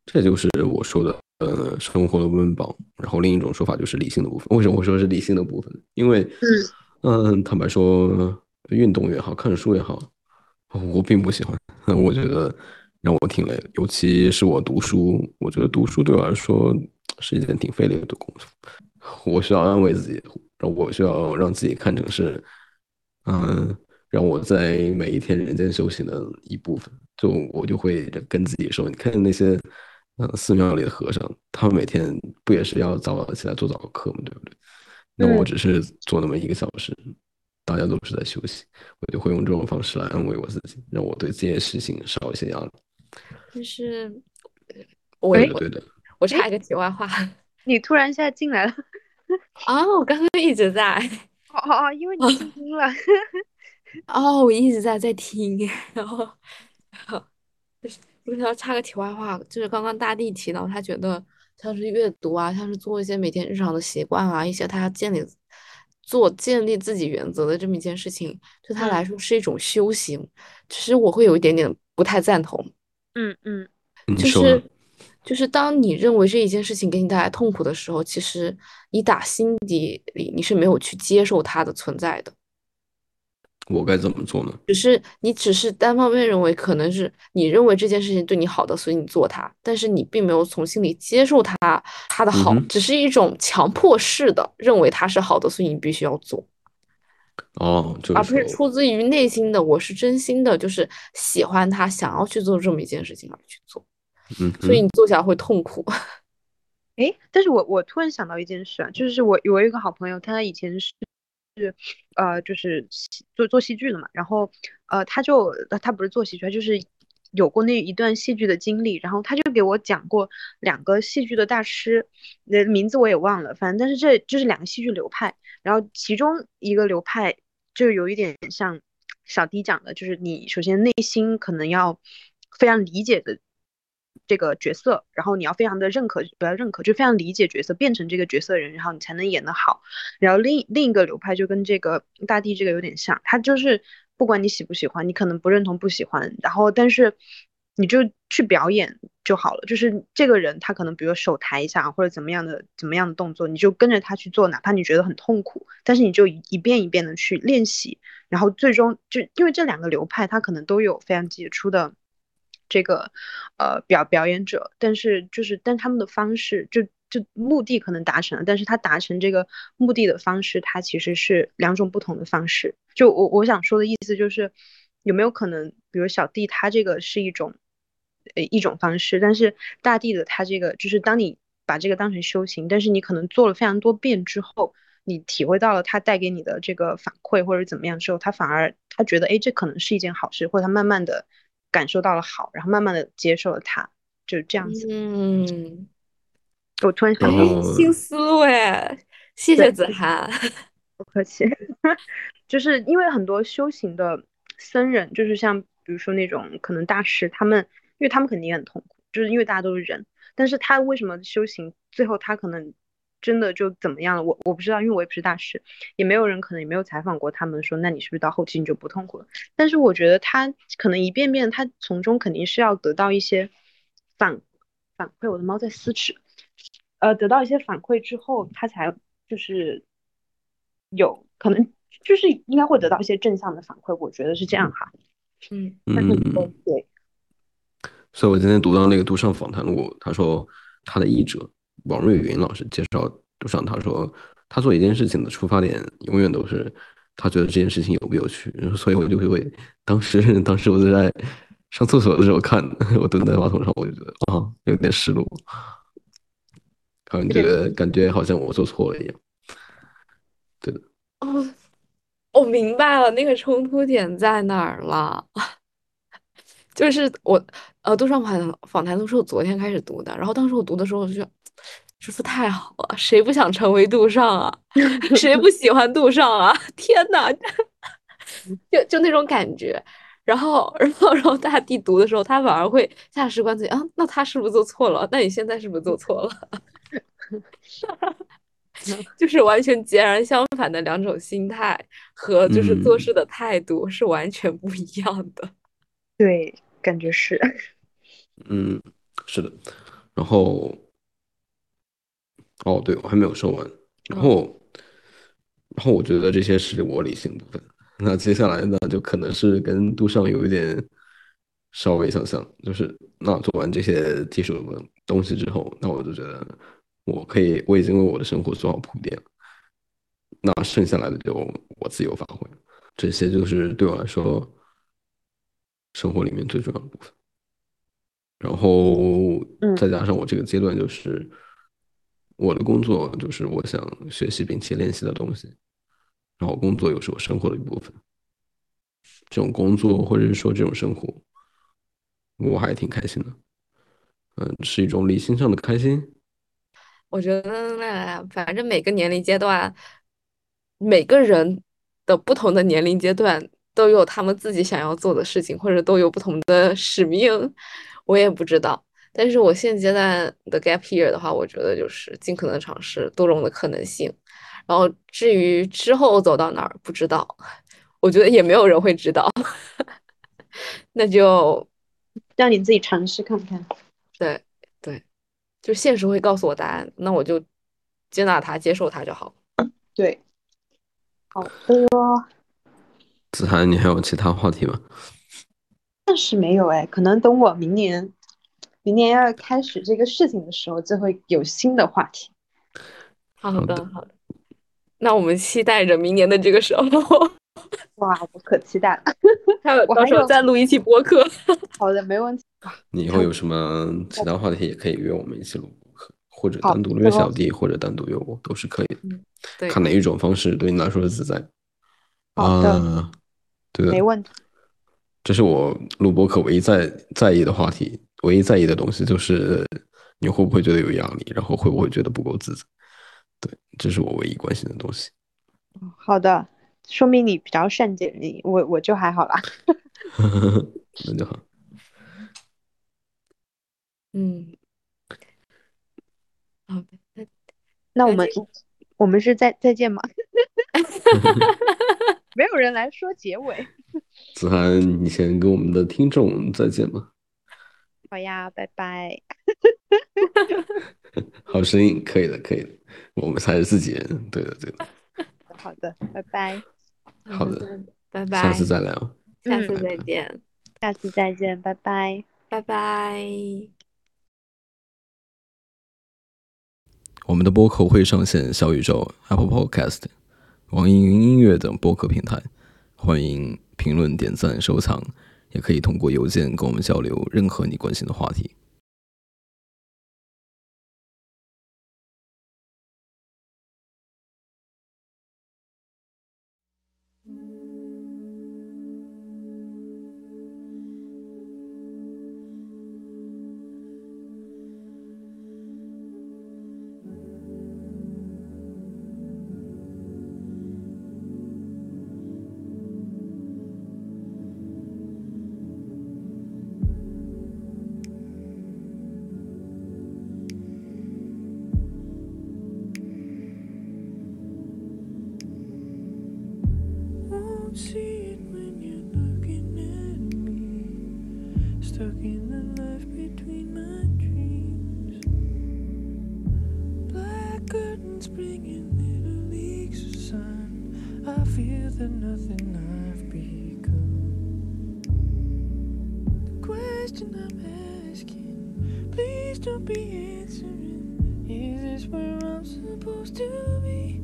A: 这就是我说的，呃，生活的温饱。然后另一种说法就是理性的部分。为什么我说是理性的部分？因为，嗯，坦白说，运动也好看书也好，我并不喜欢。我觉得让我挺累的，尤其是我读书，我觉得读书对我来说是一件挺费力的工作。我需要安慰自己，我需要让自己看成是，嗯，让我在每一天人间修行的一部分。就我就会跟自己说，你看那些，呃，寺庙里的和尚，他们每天不也是要早早起来做早课吗？对不对？那我
B: 嗯
A: 只是做那么一个小时，大家都是在休息，我就会用这种方式来安慰我自己，让我对这件事情少一些压力。
D: 就是我 我
A: 对的，对的。
D: 我插一个题外话
B: 你突然一下进来了，
D: 啊，我刚刚一直在
B: 哦哦哦，因为你进京了。
D: 哦，我一直在在听，然后就是我想要插个题外话，就是刚刚大地提到他觉得像是阅读啊，像是做一些每天日常的习惯啊，一些他建立做建立自己原则的这么一件事情，对他来说是一种修行。其实我会有一点点不太赞同。
B: 嗯嗯
D: 就是就是当你认为这一件事情给你带来痛苦的时候，其实你打心底里你是没有去接受它的存在的，
A: 我该怎么做呢？
D: 只是你只是单方面认为可能是你认为这件事情对你好的，所以你做它，但是你并没有从心里接受它它的好，
A: 嗯
D: 只是一种强迫式的认为它是好的，所以你必须要做。
A: 哦，就
D: 而不是出自于内心的，我是真心的，就是喜欢他，想要去做这么一件事情而去做，
A: 嗯，
D: 所以你做起来会痛苦。
B: 哎，但是我我突然想到一件事啊，就是我我有一个好朋友，他以前是是呃就是戏做做戏剧的嘛，然后呃他就他不是做戏剧，他就是有过那一段戏剧的经历，然后他就给我讲过两个戏剧的大师，那名字我也忘了，反正但是这就是两个戏剧流派，然后其中一个流派就有一点像小 D 讲的，就是你首先内心可能要非常理解的这个角色，然后你要非常的认可，不要认可，就非常理解角色，变成这个角色人，然后你才能演得好。然后另另一个流派就跟这个大地这个有点像，他就是不管你喜不喜欢，你可能不认同不喜欢，然后但是你就去表演就好了。就是这个人他可能比如手抬一下或者怎么样的怎么样的动作，你就跟着他去做，哪怕你觉得很痛苦，但是你就一一遍一遍的去练习，然后最终就因为这两个流派，他可能都有非常杰出的。这个呃表表演者，但是就是但他们的方式就就目的可能达成了，但是他达成这个目的的方式，它其实是两种不同的方式。就我我想说的意思就是，有没有可能，比如小弟他这个是一种呃一种方式，但是大地的他这个就是当你把这个当成修行，但是你可能做了非常多遍之后。你体会到了他带给你的这个反馈或者怎么样之后，他反而他觉得，哎，这可能是一件好事，或者他慢慢的感受到了好，然后慢慢的接受了它，就是这样子。
D: 嗯，
B: 我突然想
A: 然
B: 到，
A: 后
D: 新思路哎，谢谢子涵。
B: 不客气，就是因为很多修行的僧人，就是像比如说那种可能大师，他们因为他们肯定也很痛苦，就是因为大家都是人，但是他为什么修行最后他可能真的就怎么样了？我我不知道，因为我也不是大师，也没有人可能也没有采访过他们说，那你是不是到后期你就不痛苦了？但是我觉得他可能一遍遍，他从中肯定是要得到一些反反馈。我的猫在撕纸，呃，得到一些反馈之后，他才就是有可能就是应该会得到一些正向的反馈，我觉得是这样哈。
D: 嗯，
B: 但是
A: 嗯，
B: 对，
A: 所以我今天读到那个杜尚访谈录，他说他的译者王瑞云老师介绍杜尚，他说他做一件事情的出发点永远都是他觉得这件事情有不有趣，所以我就会当时 当时我就在上厕所的时候看，我蹲在马桶上，我就觉得啊有点失落，感觉感觉好像我做错了一样。对的。
D: 哦，我明白了，那个冲突点在哪儿了。就是我，呃，杜尚访访谈录是我昨天开始读的，然后当时我读的时候，我就觉得师傅太好了，谁不想成为杜尚啊？谁不喜欢杜尚啊？天哪，就就那种感觉。然后，然后，然后大地读的时候，他反而会下士官自己啊，那他是不是做错了？那你现在是不是做错了？就是完全截然相反的两种心态和就是做事的态度是完全不一样的。
B: 对，感觉是。
A: 嗯，是的。然后，哦，对，我还没有说完。然后，然后我觉得这些是我理性部分。那接下来呢，就可能是跟杜尚有一点稍微相像，就是那做完这些技术的东西之后，那我就觉得。我可以，我已经为我的生活做好铺垫了。那剩下来的就我自由发挥，这些就是对我来说生活里面最重要的部分。然后再加上我这个阶段，就是我的工作就是我想学习并且练习的东西，然后工作又是我生活的一部分。这种工作或者是说这种生活，我还挺开心的。嗯，是一种理性上的开心。
D: 我觉得，反正每个年龄阶段，每个人的不同的年龄阶段都有他们自己想要做的事情，或者都有不同的使命。我也不知道，但是我现阶段的 gap year 的话，我觉得就是尽可能尝试多种的可能性。然后至于之后走到哪儿，不知道，我觉得也没有人会知道。那就
B: 让你自己尝试看看。
D: 对对。就现实会告诉我答案，那我就接纳它，接受它就好。
B: 对，好的。
A: 子涵，你还有其他话题吗？
B: 暂时没有哎，可能等我明年，明年要开始这个事情的时候，就会有新的话题。
D: 好的，好的。那我们期待着明年的这个时候。
B: 哇，我可期待了！
D: 还有到时候再录一期播客。
B: 好的，没问题。
A: 你以后有什么其他话题，也可以约我们一起录播客，或者单独约小弟，或者单独约我，都是可以
D: 的。
A: 看哪一种方式对你来说自在。
B: 好的，
A: 对的，
B: 没问题。
A: 这是我录播客唯一在在意的话题，唯一在意的东西就是你会不会觉得有压力，然后会不会觉得不够自在。对，这是我唯一关心的东西。
B: 好的。说明你比较善解人意，我我就还好啦。
A: 那就好。
D: 嗯，好的，
B: 那那我们我们是再再见吗？没有人来说结尾。
A: 子涵，你先跟我们的听众再见吧。
B: 好呀，拜拜。
A: 好声音，可以的，可以的。我们才是自己人，对的，对的。
B: 好的，拜拜。
A: 好的，
D: 拜拜，
A: 下次再聊，
D: 下次再见，
B: 下次再见，拜拜，
D: 拜拜。
A: 我们的播客会上线小宇宙、Apple Podcast、网易云音乐等播客平台，欢迎评论、点赞、收藏，也可以通过邮件跟我们交流任何你关心的话题。
E: is where I'm supposed to be.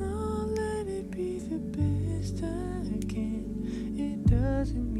E: I'll let it be the best I can. It doesn't mean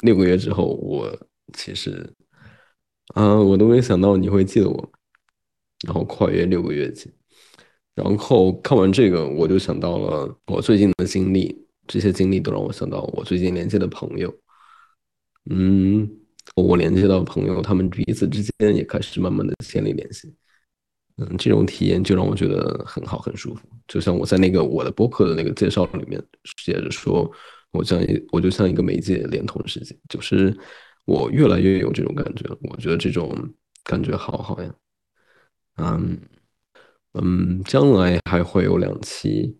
A: 六个月之后，我其实，啊、我都没想到你会记得我，然后跨越六个月期，然后看完这个，我就想到了我最近的经历，这些经历都让我想到我最近连接的朋友，嗯，我连接到朋友，他们彼此之间也开始慢慢的建立联系，嗯，这种体验就让我觉得很好，很舒服。就像我在那个我的博客的那个介绍里面写着说，我像一我就像一个媒介，连通世界，就是我越来越有这种感觉。我觉得这种感觉好好呀，嗯嗯，将来还会有两期，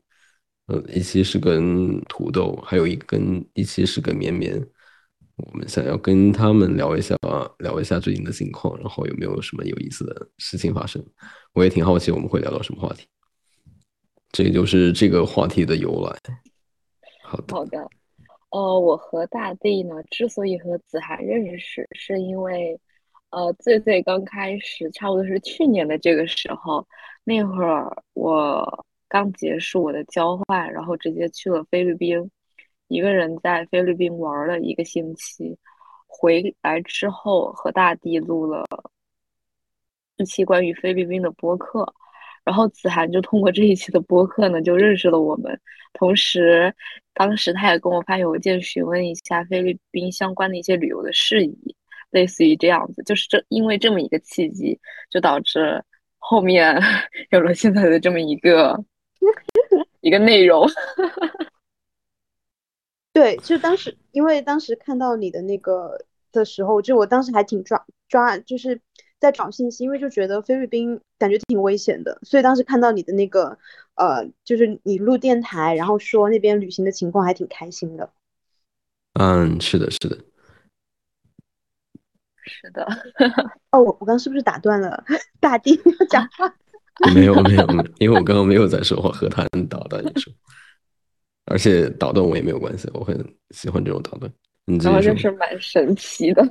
A: 呃，一期是跟土豆，还有一跟一期是跟绵绵。我们想要跟他们聊一下，聊一下最近的近况，然后有没有什么有意思的事情发生？我也挺好奇我们会聊到什么话题。这就是这个话题的由来。好的，
C: 好的，呃，我和大地呢，之所以和子涵认识，是因为，呃，最最刚开始，差不多是去年的这个时候，那会儿我刚结束我的交换，然后直接去了菲律宾，一个人在菲律宾玩了一个星期，回来之后和大地录了一期关于菲律宾的播客。然后子涵就通过这一期的播客呢，就认识了我们。同时，当时他也跟我发邮件询问一下菲律宾相关的一些旅游的事宜，类似于这样子。就是这因为这么一个契机，就导致后面 有了现在的这么一个一个内容。
B: 对，就当时因为当时看到你的那个的时候，就我当时还挺抓抓，就是在找信息，因为就觉得菲律宾感觉挺危险的，所以当时看到你的那个呃，就是你录电台，然后说那边旅行的情况，还挺开心的。
A: 嗯，是的，是的，
C: 是的，
B: 哦，我我刚是不是打断了 大地 讲话？
A: 没有没有，没有因为我刚刚没有在说话，和他打断你说，而且打断我也没有关系，我很喜欢这种打断。
C: 然后就是蛮神奇的。